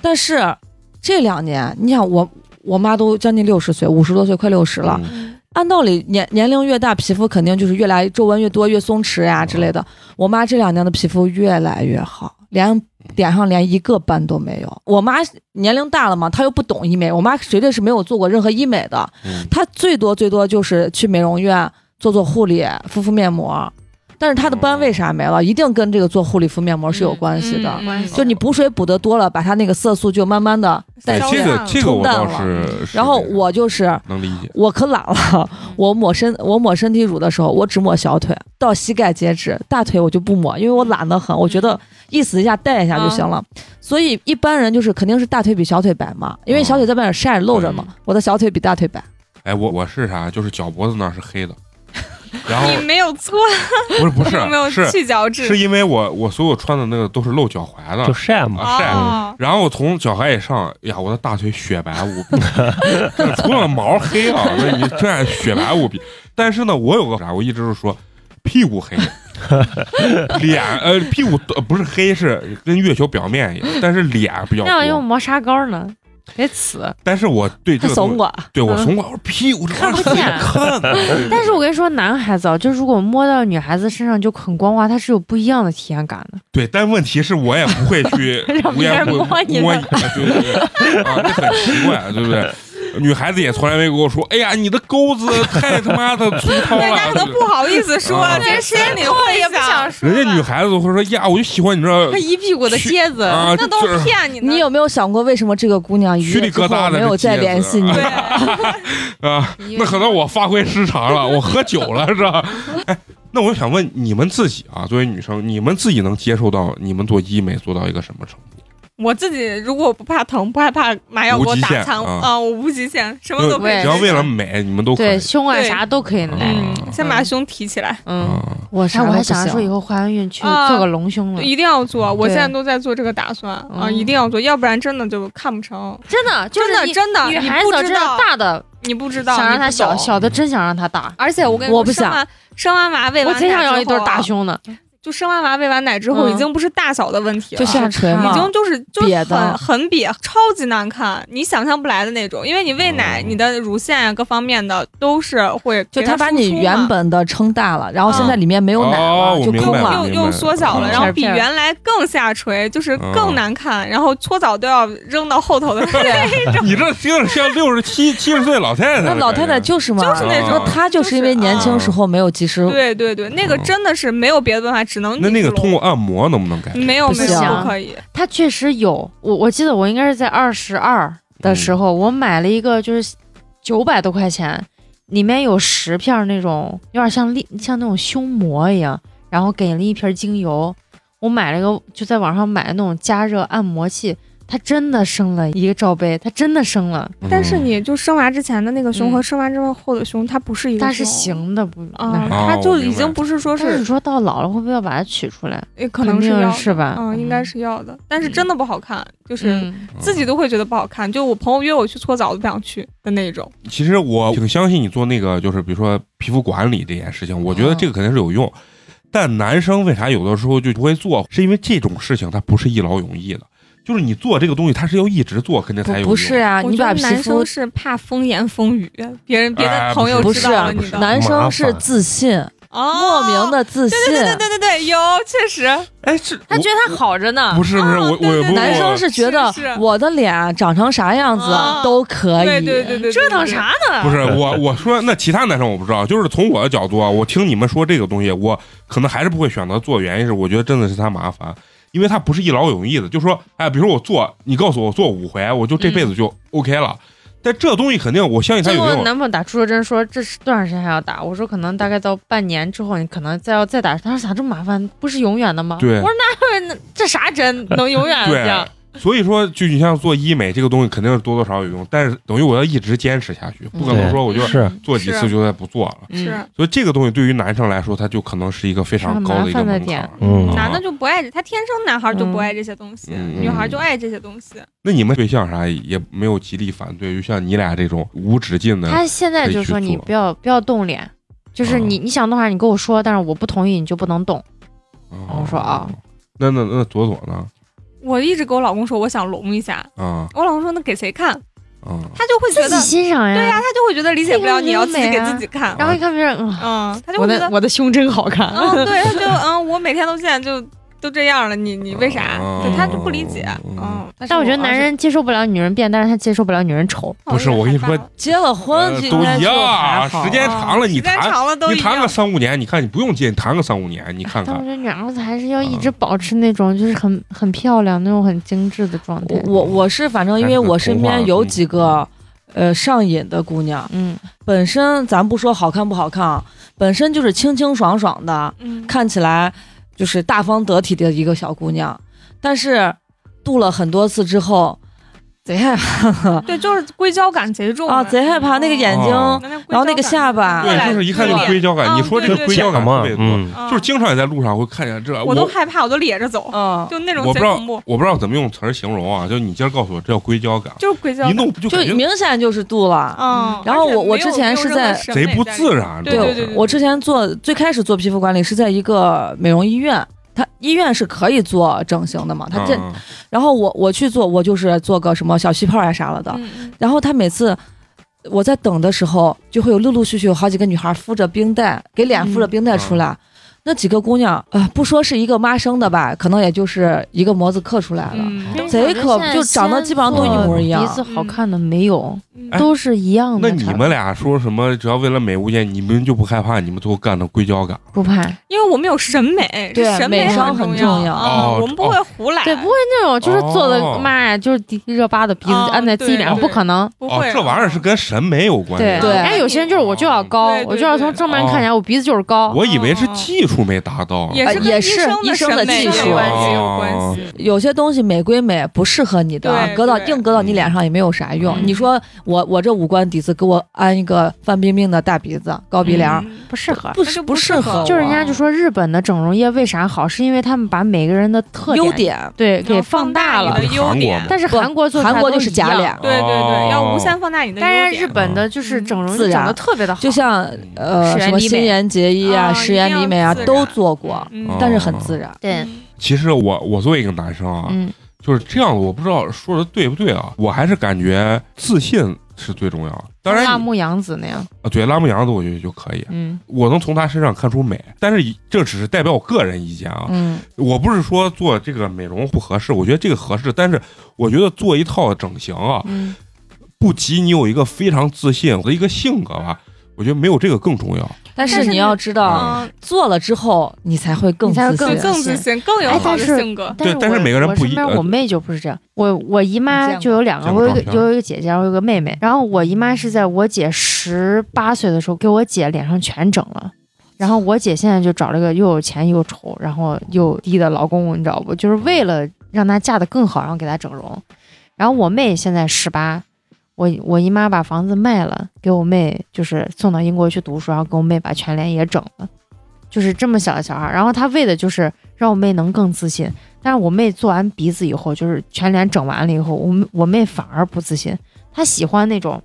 但是这两年，你想我我妈都将近六十岁，五十多岁，快六十了。嗯按道理年年龄越大，皮肤肯定就是越来皱纹越多、越松弛呀、之类的。我妈这两年的皮肤越来越好，连脸上连一个斑都没有。我妈年龄大了嘛，她又不懂医美，我妈绝对是没有做过任何医美的，嗯她最多最多就是去美容院做做护理、敷敷面膜。但是它的斑为啥没了？一定跟这个做护理敷面膜是有关系的。嗯关系就你补水补得多了，把它那个色素就慢慢的代哎，消谢这。个这个我倒是然后我就是能理解。我可懒了，我抹身我抹身体乳的时候，我只抹小腿到膝盖截止，大腿我就不抹，因为我懒得很，我觉得意思一下带一下就行了。所以一般人就是肯定是大腿比小腿白嘛，因为小腿在外面晒着露着嘛，我的小腿比大腿白。哎，我我是啥？就是脚脖子那是黑的，然后你没有错，不是不是没有是去角质。是因为我我所有穿的那个都是露脚踝的。就，晒嘛，啊晒哦。然后从脚踝以上，哎呀，我的大腿雪白无比，除了毛黑啊，那你这雪白无比。但是呢，我有个啥，我一直是说屁股黑，脸呃屁股呃不是黑，是跟月球表面一样，但是脸比较那要用。磨砂膏呢，别呲。但是我对这个怂过，嗯对我怂过，我说屁股看不见看？但是我跟你说，男孩子啊，就如果摸到女孩子身上就很光滑，他是有不一样的体验感的。对，但问题是我也不会去 让别人摸你的摸你，对对对，啊，这很奇怪，对不对？女孩子也从来没跟我说，哎呀，你的钩子太他妈的粗糙人家 可能。不好意思说啊，其实心里会也不想说人家女孩子都会说呀，我就喜欢你这他一屁股的疖子，啊，那都是骗你的。你有没有想过为什么这个姑娘一虚里夜之后疙瘩的没有再联系你？对，啊，那可能我发挥失常了，我喝酒了是吧？哎，那我想问你们自己啊，作为女生，你们自己能接受到你们做医美做到一个什么程度？我自己如果不怕疼，不害怕麻药给我打残啊啊，我无极限，什么都可以对只要为了美，你们都可对。胸啊对啥都可以来。嗯，啊先把胸提起来，嗯，啊，我啥我还想着说以。后怀完孕去啊做个隆胸了，一定要做。我现在都在做这个打算啊，嗯一定要做，要不然真的就看不成。真的就真是你的真的，女孩子真的不知道，大的你不知道，想让她小，小的真想让她大。而且我跟你说，我不想生完生完娃喂我完奶贼想要一对大，胸呢，就生完娃喂完奶之后，嗯已经不是大小的问题了，就下垂嘛已经就是就很很瘪，超级难看，你想象不来的那种。因为你喂奶，哦你的乳腺啊各方面的都是会就给他把你原本的撑大了，然后现在里面没有奶了，就空了。又又缩小了，嗯然后比原来更下垂，就是嗯更难看，然后搓澡都要扔到后头的那种。你这听着像六十七七十岁老太太那老太太就是嘛，就是那种那她就是因为年轻时候没有及时，对对对，那个真的是没有别的办法，只能那那个通过按摩能不能改？没有没有不行可以。它确实有。我我记得我应该是在二十二的时候，我买了一个就是九百多块钱，里面有十片儿那种有点像力像那种胸膜一样，然后给了一瓶精油。我买了一个就在网上买的那种加热按摩器，它真的生了一个罩杯，它真的生了，嗯但是你就生娃之前的那个胸嗯和生完之后后的胸，它不是一个它是胸行的，不啊，它就已经不是说是，但是你说到老了会不会要把它取出来？也可能是要是吧嗯，应该是要的，但是真的不好看，就是嗯，自己都会觉得不好看。就我朋友约我去搓澡，我都不想去的那种。其实我挺相信你做那个，就是比如说皮肤管理这件事情，我觉得这个肯定是有用。但男生为啥有的时候就不会做？是因为这种事情它不是一劳永逸的，就是你做这个东西，它是要一直做，肯定才有用。不不是啊，你把男生是怕风言风语，别人别哎的朋友知不是道了你的，男生是自信，哦莫名的自信。对对对对对对，有确实，哎，是他觉得他好着呢不。是不是我我男生是觉得我的脸长成啥样子啊都可以，对对对对，折腾？啥呢？不是我我说那其他男生我不知道，就是从我的角度啊，我听你们说这个东西，我可能还是不会选择做，原因是我觉得真的是他麻烦。因为它不是一劳永逸的，就说，哎，比如说我做，你告诉我做五回，我就这辈子就 OK 了。但这东西肯定，我相信它结果有用。男朋友打注射针说这是多长时间还要打？我说可能大概到半年之后，你可能再要再打。他说咋这么麻烦？不是永远的吗？对我说那 那这啥针能永远的？所以说，就你像做医美这个东西，肯定是多多少少有用，但是等于我要一直坚持下去，不可能说我就是。做几次就再不做了。是。嗯所以这个东西对于男生来说，他就可能是一个非常高的一个门槛点。嗯。啊男的就不爱这，他天生男孩就不爱这些东西，嗯。女孩就爱这些东西。那你们对象啥也没有极力反对，就像你俩这种无止境的，他现在就说你不要不要动脸，就是你你想动啥你跟我说，但是我不同意你就不能动。哦。我说啊，那那那左左呢？我一直跟我老公说，我想隆一下。啊我老公说那给谁看？啊，他就会觉自己得，欣赏呀。对呀、他就会觉得理解不了，你要自己给自己看。然后一看别人，嗯，嗯，他就会觉得，的我的胸真好看。嗯，对，他就嗯，我每天都见就都这样了，你你为啥？哦对他就不理解。嗯嗯，但我觉得男人接受不了女人变，但是他接受不了女人丑。不是我跟你说结了婚呃都一就应该时间长了你时间谈长了都你谈个。三五年，你看你不用结，你谈个三五年，你看看但我觉得女孩子还是要一直保持那种就是很很漂亮那种很精致的状态我。我我是反正因为我身边有几个呃上瘾的姑娘，嗯，本身咱不说好看不好看啊，本身就是清清爽爽的，嗯，看起来就是大方得体的一个小姑娘，但是渡了很多次之后，贼害怕对，就是硅胶感贼重啊，贼害怕那个眼睛，哦然后那个下巴对，就是一看就是硅胶感。啊你说这硅胶感嘛特别多，嗯就是经常也在路上会看见这，我都害怕，我都咧着走，嗯，就那种我不知道贼恐怖，我不知道怎么用词儿形容啊，就你今儿告诉我这叫硅胶感，就是硅胶。一弄不就就明显就是度了。嗯，然后我我之前是在贼不自。然，对对对对我之前做最开始做皮肤管理是在一个美容医院，它医院是可以做整形的嘛，他这，嗯。然后我我去做，我就是做个什么小气泡呀啥了的，然后他每次我在等的时候，就会有陆陆续续有好几个女孩敷着冰袋，给脸敷着冰袋出来。那几个姑娘，呃，不说是一个妈生的吧，可能也就是一个模子刻出来了。嗯贼可就长得基本上都一模一样鼻子好看的没有，都是一样的。那你们俩说什么？只要为了美无间，你们就不害怕你们最后干的硅胶感？不怕？因为我们有审美，对审美商很很重要啊哦我们不会胡来，对，不会那种就是做的哦妈呀，就是迪丽热巴的鼻子哦按在自己脸上，对不可能。哦不会，，这玩意儿是跟审美有关系对，的。对人家有些人就是我就要高我就要从正面看起来我鼻子就是高。我以为是技术没达到。也是跟医也是医生的技术有关系，有哦关系。有些东西美归美，不适合你的，对搁到硬搁到你脸上也没有啥用。嗯你说我我这五官底子给我安一个范冰冰的大鼻子、高鼻梁，嗯不适合。不那就不不适合就是人家就说日本的整容业为啥好，是因为他们把每个人的特优点点。对给放大了。优点韩国，但是韩国做出来韩国就是假脸对对哦对，要无限放大你的优但。是日本的就是整容自然整的特别的好，就像呃什么新垣结衣啊、啊石原里美啊都做过，嗯但是很自然。对，其实我我作为一个男生啊，嗯，就是这样的，我不知道说的对不对啊。我还是感觉自信是最重要。当然你，辣目洋子那样，啊对拉木洋子，我觉得就可以。嗯，我能从他身上看出美，但是这只是代表我个人意见啊。嗯，我不是说做这个美容不合适，我觉得这个合适，但是我觉得做一套整形啊，嗯，不及你有一个非常自信和一个性格吧，我觉得没有这个更重要。但是你要知道，嗯，做了之后你才会更自信。对更自信，更有好的哎但是性格。对但是我每个人不一我身边呃我妹就不是这样，我我姨妈就有两个，我有一个有一个姐姐，然后有个妹妹。然后我姨妈是在我姐十八岁的时候给我姐脸上全整了。然后我姐现在就找了个又有钱又丑，然后又低的老公，你知道不？就是为了让她嫁得更好，然后给她整容。然后我妹现在十八，我我姨妈把房子卖了，给我妹就是送到英国去读书，然后给我妹把全脸也整了，就是这么小的小孩儿。然后她为的就是让我妹能更自信。但是我妹做完鼻子以后，就是全脸整完了以后，我妹我妹反而不自信。她喜欢那种，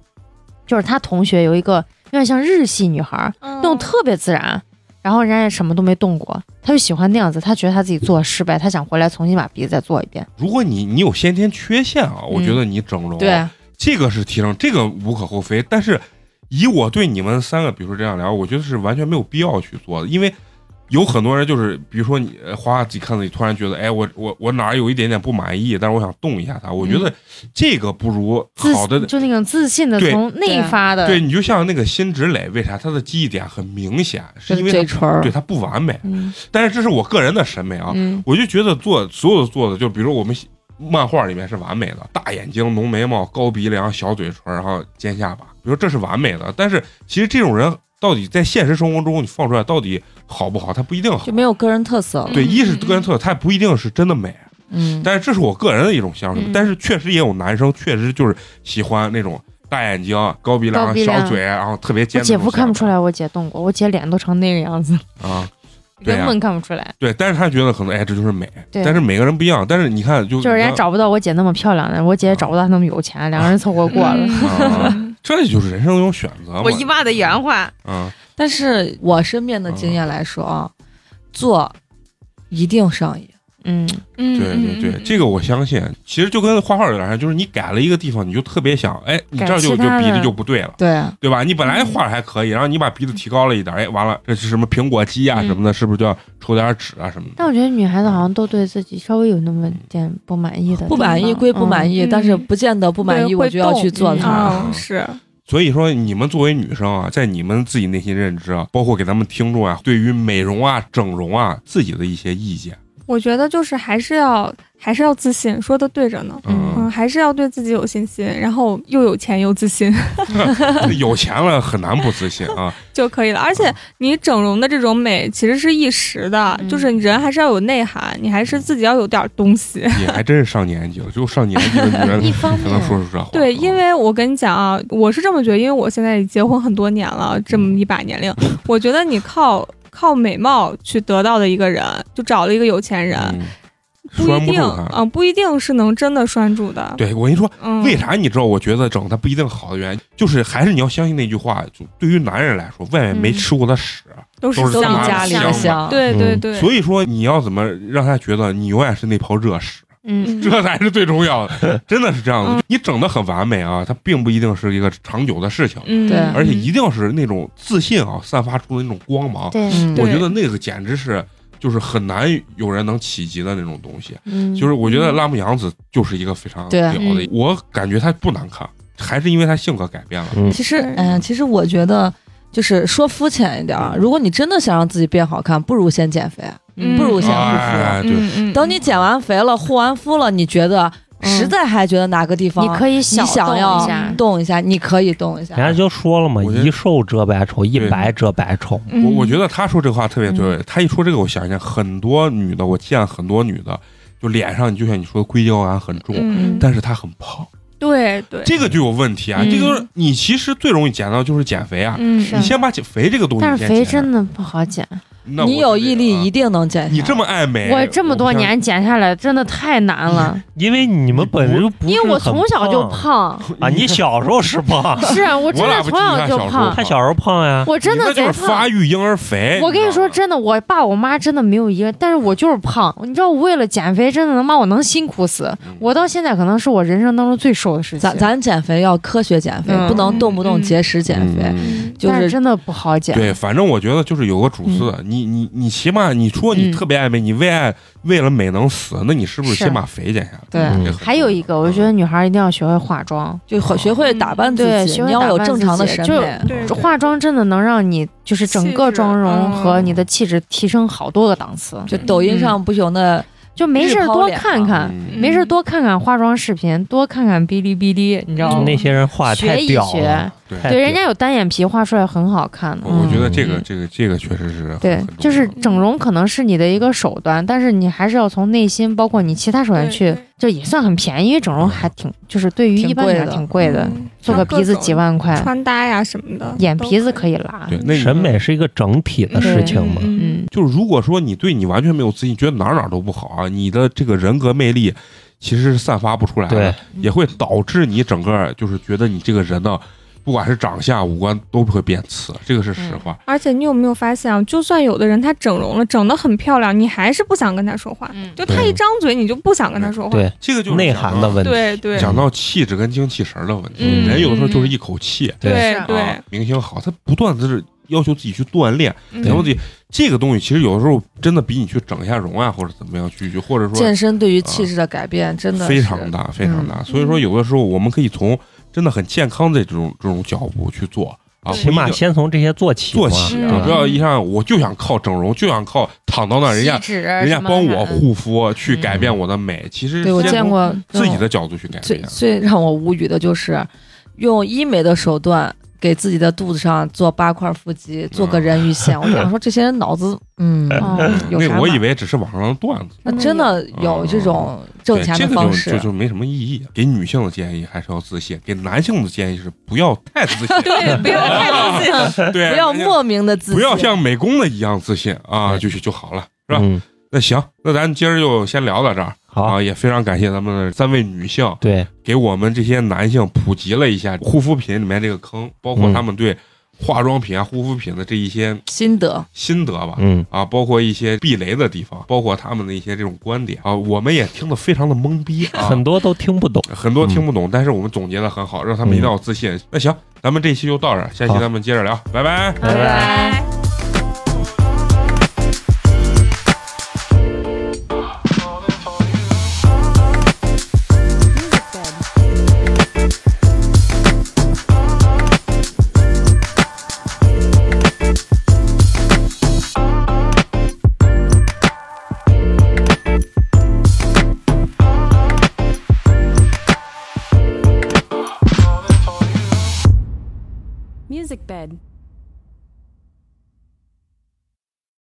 就是她同学有一个有点像日系女孩那种特别自然，然后人家也什么都没动过，她就喜欢那样子。她觉得她自己做失败，她想回来重新把鼻子再做一遍。如果你你有先天缺陷啊，我觉得你整容、对，这个是提升，这个无可厚非。但是以我对你们三个，比如说这样聊，我觉得是完全没有必要去做的，因为有很多人就是，比如说你呃花花自己看自己，突然觉得，哎，我我我哪儿有一点点不满意，但是我想动一下它，我觉得这个不如好的。就那种自信的从内发的，对你就像那个辛芷蕾，为啥她的记忆点很明显？是因为她嘴唇对她不完美，嗯但是这是我个人的审美啊。嗯我就觉得做所有的做的，就比如我们漫画里面是完美的，大眼睛、浓眉毛、高鼻梁、小嘴唇，然后尖下巴，比如这是完美的。但是其实这种人到底在现实生活中你放出来到底好不好，他不一定好就。没有个人特色了。对，嗯一是个人特色，他也不一定是真的美，嗯，但是这是我个人的一种想法。嗯但是确实也有男生确实就是喜欢那种大眼睛、高鼻梁、小嘴，然后特别尖。姐夫看不出来我姐动过，我姐脸都成那个样子，啊，根本看不出来。对，但是他觉得可能哎这就是美，对但是每个人不一样。但是你看，就就是人家找不到我姐那么漂亮的，我姐也找不到她那么有钱，两个人凑合过了。啊，这就是人生的一种选择嘛。我姨妈的原话，嗯，但是我身边的经验来说啊，做一定上瘾。嗯，嗯对对对，这个我相信。其实就跟画画有点像，就是你改了一个地方，你就特别想，哎，你这儿就就鼻子就不对了。对，对吧？你本来画的还可以，然后你把鼻子提高了一点，哎，完了，这是什么苹果肌啊嗯什么的，是不是就要抽点纸啊什么的？但我觉得女孩子好像都对自己稍微有那么点不满意的，不满意归不满意，嗯但是不见得不满意我就要去做它。啊是所以说，你们作为女生啊，在你们自己内心认知啊，包括给咱们听众啊，对于美容啊、整容啊自己的一些意见，我觉得就是还是要还是要自信，说的对着呢。嗯，嗯，还是要对自己有信心，然后又有钱又自信 有钱了很难不自信啊。就可以了。而且你整容的这种美其实是一时的，嗯就是人还是要有内涵，你还是自己要有点东西。你还真是上年纪了，就上年纪的女人一方才能说面，出这话。对，因为为我跟你讲啊，我是这么觉得，因为我现在也结婚很多年了，这么一把年龄，我觉得你靠靠美貌去得到的一个人，就找了一个有钱人，不一定拴不一定是能真的拴住的。对，我跟你说，嗯，为啥你知道？我觉得整他不一定好的原因，就是还是你要相信那句话，就对于男人来说，外面没嗯吃过的屎，都是家里香对对对，所以说你要怎么让他觉得你永远是那泡热屎，嗯，这才是最重要的。真的是这样的，你整的很完美啊，它并不一定是一个长久的事情，嗯，对而且一定是那种自信啊，散发出的那种光芒。对，嗯我觉得那个简直是就是很难有人能企及的那种东西。嗯，就是我觉得拉木洋子就是一个非常屌的嗯，我感觉她不难看，还是因为她性格改变了。嗯其实，对嗯，其实我觉得，就是说肤浅一点儿，如果你真的想让自己变好看，不如先减肥，嗯。不如先护哎，肤。对，等你减完肥了、护完肤了，你觉得实在还觉得哪个地方你可以想要一下，动一下，你可以动一下。人家就说了嘛，一瘦遮百丑，一白遮百丑。嗯。我我觉得他说这个话特别对。他一说这个，我想想，很多女的，我见很多女的，就脸上就像你说的硅胶感很重，嗯，但是她很胖，对对，这个就有问题啊。嗯这个你其实最容易减到就是减肥啊。嗯你先把减肥这个东西但是先减肥真的不好减，那你有毅力，一定。能减下来。你这么爱美，我这么多年减下来真的太难了，因为你们本身就不因为我从小就胖胖，啊，你小时候是胖，是啊我真的从小就胖他，小时候胖呀。我真的是发。育婴儿肥。我跟你说，真的，我爸我妈真的没有一个，但是我就是胖。你知道，我为了减肥，真的他妈我能辛苦死。嗯我到现在可能是我人生当中最瘦的时期。咱咱减肥要科学减肥，嗯不能动不动节食减肥。嗯就是但是真的不好减。对，反正我觉得就是有个主次，你你你你起码你说你嗯特别爱美，你为爱为了美能死，那你是不是是先把肥减下来？对嗯还有一个，我觉得女孩一定要学会化妆。就会学会打扮自对，己，学会你要有正常的审美。对对化妆真的能让你就是整个妆容嗯和你的气质提升好多个档次。就抖音上不是有那就没事儿多看看，嗯没事儿多看看化妆视频，多看看哔哩哔哩，你知道吗？那些人画得太学一屌学了，对。对，人家有单眼皮画出来很好看的。我我觉得这个嗯这个这个确实是对，就是整容可能是你的一个手段，但是你还是要从内心，包括你其他手段去对，就也算很便宜，因为整容还挺，就是对于一般人挺贵的，嗯。做个鼻子几万块，穿搭呀什么的，眼皮子可以。拉。对，那审美是一个整体的事情嘛。嗯嗯，就是如果说你对你完全没有自信，觉得哪儿哪儿都不好啊，你的这个人格魅力其实是散发不出来的，也会导致你整个就是觉得你这个人呢，不管是长相、五官都不会变次，这个是实话。而且你有没有发现啊？就算有的人他整容了，整得很漂亮，你还是不想跟他说话。嗯就他一张嘴，你就不想跟他说话。对，这个就是内涵的问题。对对讲到气质跟精气神儿的问题，嗯人有的时候就是一口气。对对啊，明星好，他不断的是要求自己去锻炼，嗯然后自己这个东西其实有的时候真的比你去整一下容啊，或者怎么样去去，或者说健身对于气质的改变真的是非常大，非常大。嗯所以说，有的时候我们可以从真的很健康的这种这种脚步去做啊，起码先从这些做起。做起不要一上我就想靠整容，就想靠躺到那人家人家帮我护肤去嗯改变我的美，其实对我先从见过自己的角度去改最变。最让我无语的就是用医美的手段给自己的肚子上做八块腹肌，做个人鱼线。我想说，这些人脑子，嗯，哦有啥那我以为只是网上的段子，那真的有这种挣钱的方式就就。没什么意义。给女性的建议还是要自信，给男性的建议是不要太自信，对，不要太自信。对，不要莫名的自信，不要像美工的一样自信啊，就就就好了，是吧？嗯，那行，那咱今儿就先聊到这儿好啊，，也非常感谢咱们的三位女性对，给我们这些男性普及了一下护肤品里面这个坑，包括嗯他们对化妆品啊、护肤品的这一些心得。心得吧。嗯，啊，包括一些避雷的地方，包括他们的一些这种观点啊，我们也听得非常的懵逼啊，很多都听不懂。很多听不懂，但是我们总结的很好，让他们一定要自信。那行，咱们这期就到这儿，下期咱们接着聊，拜拜。拜拜拜。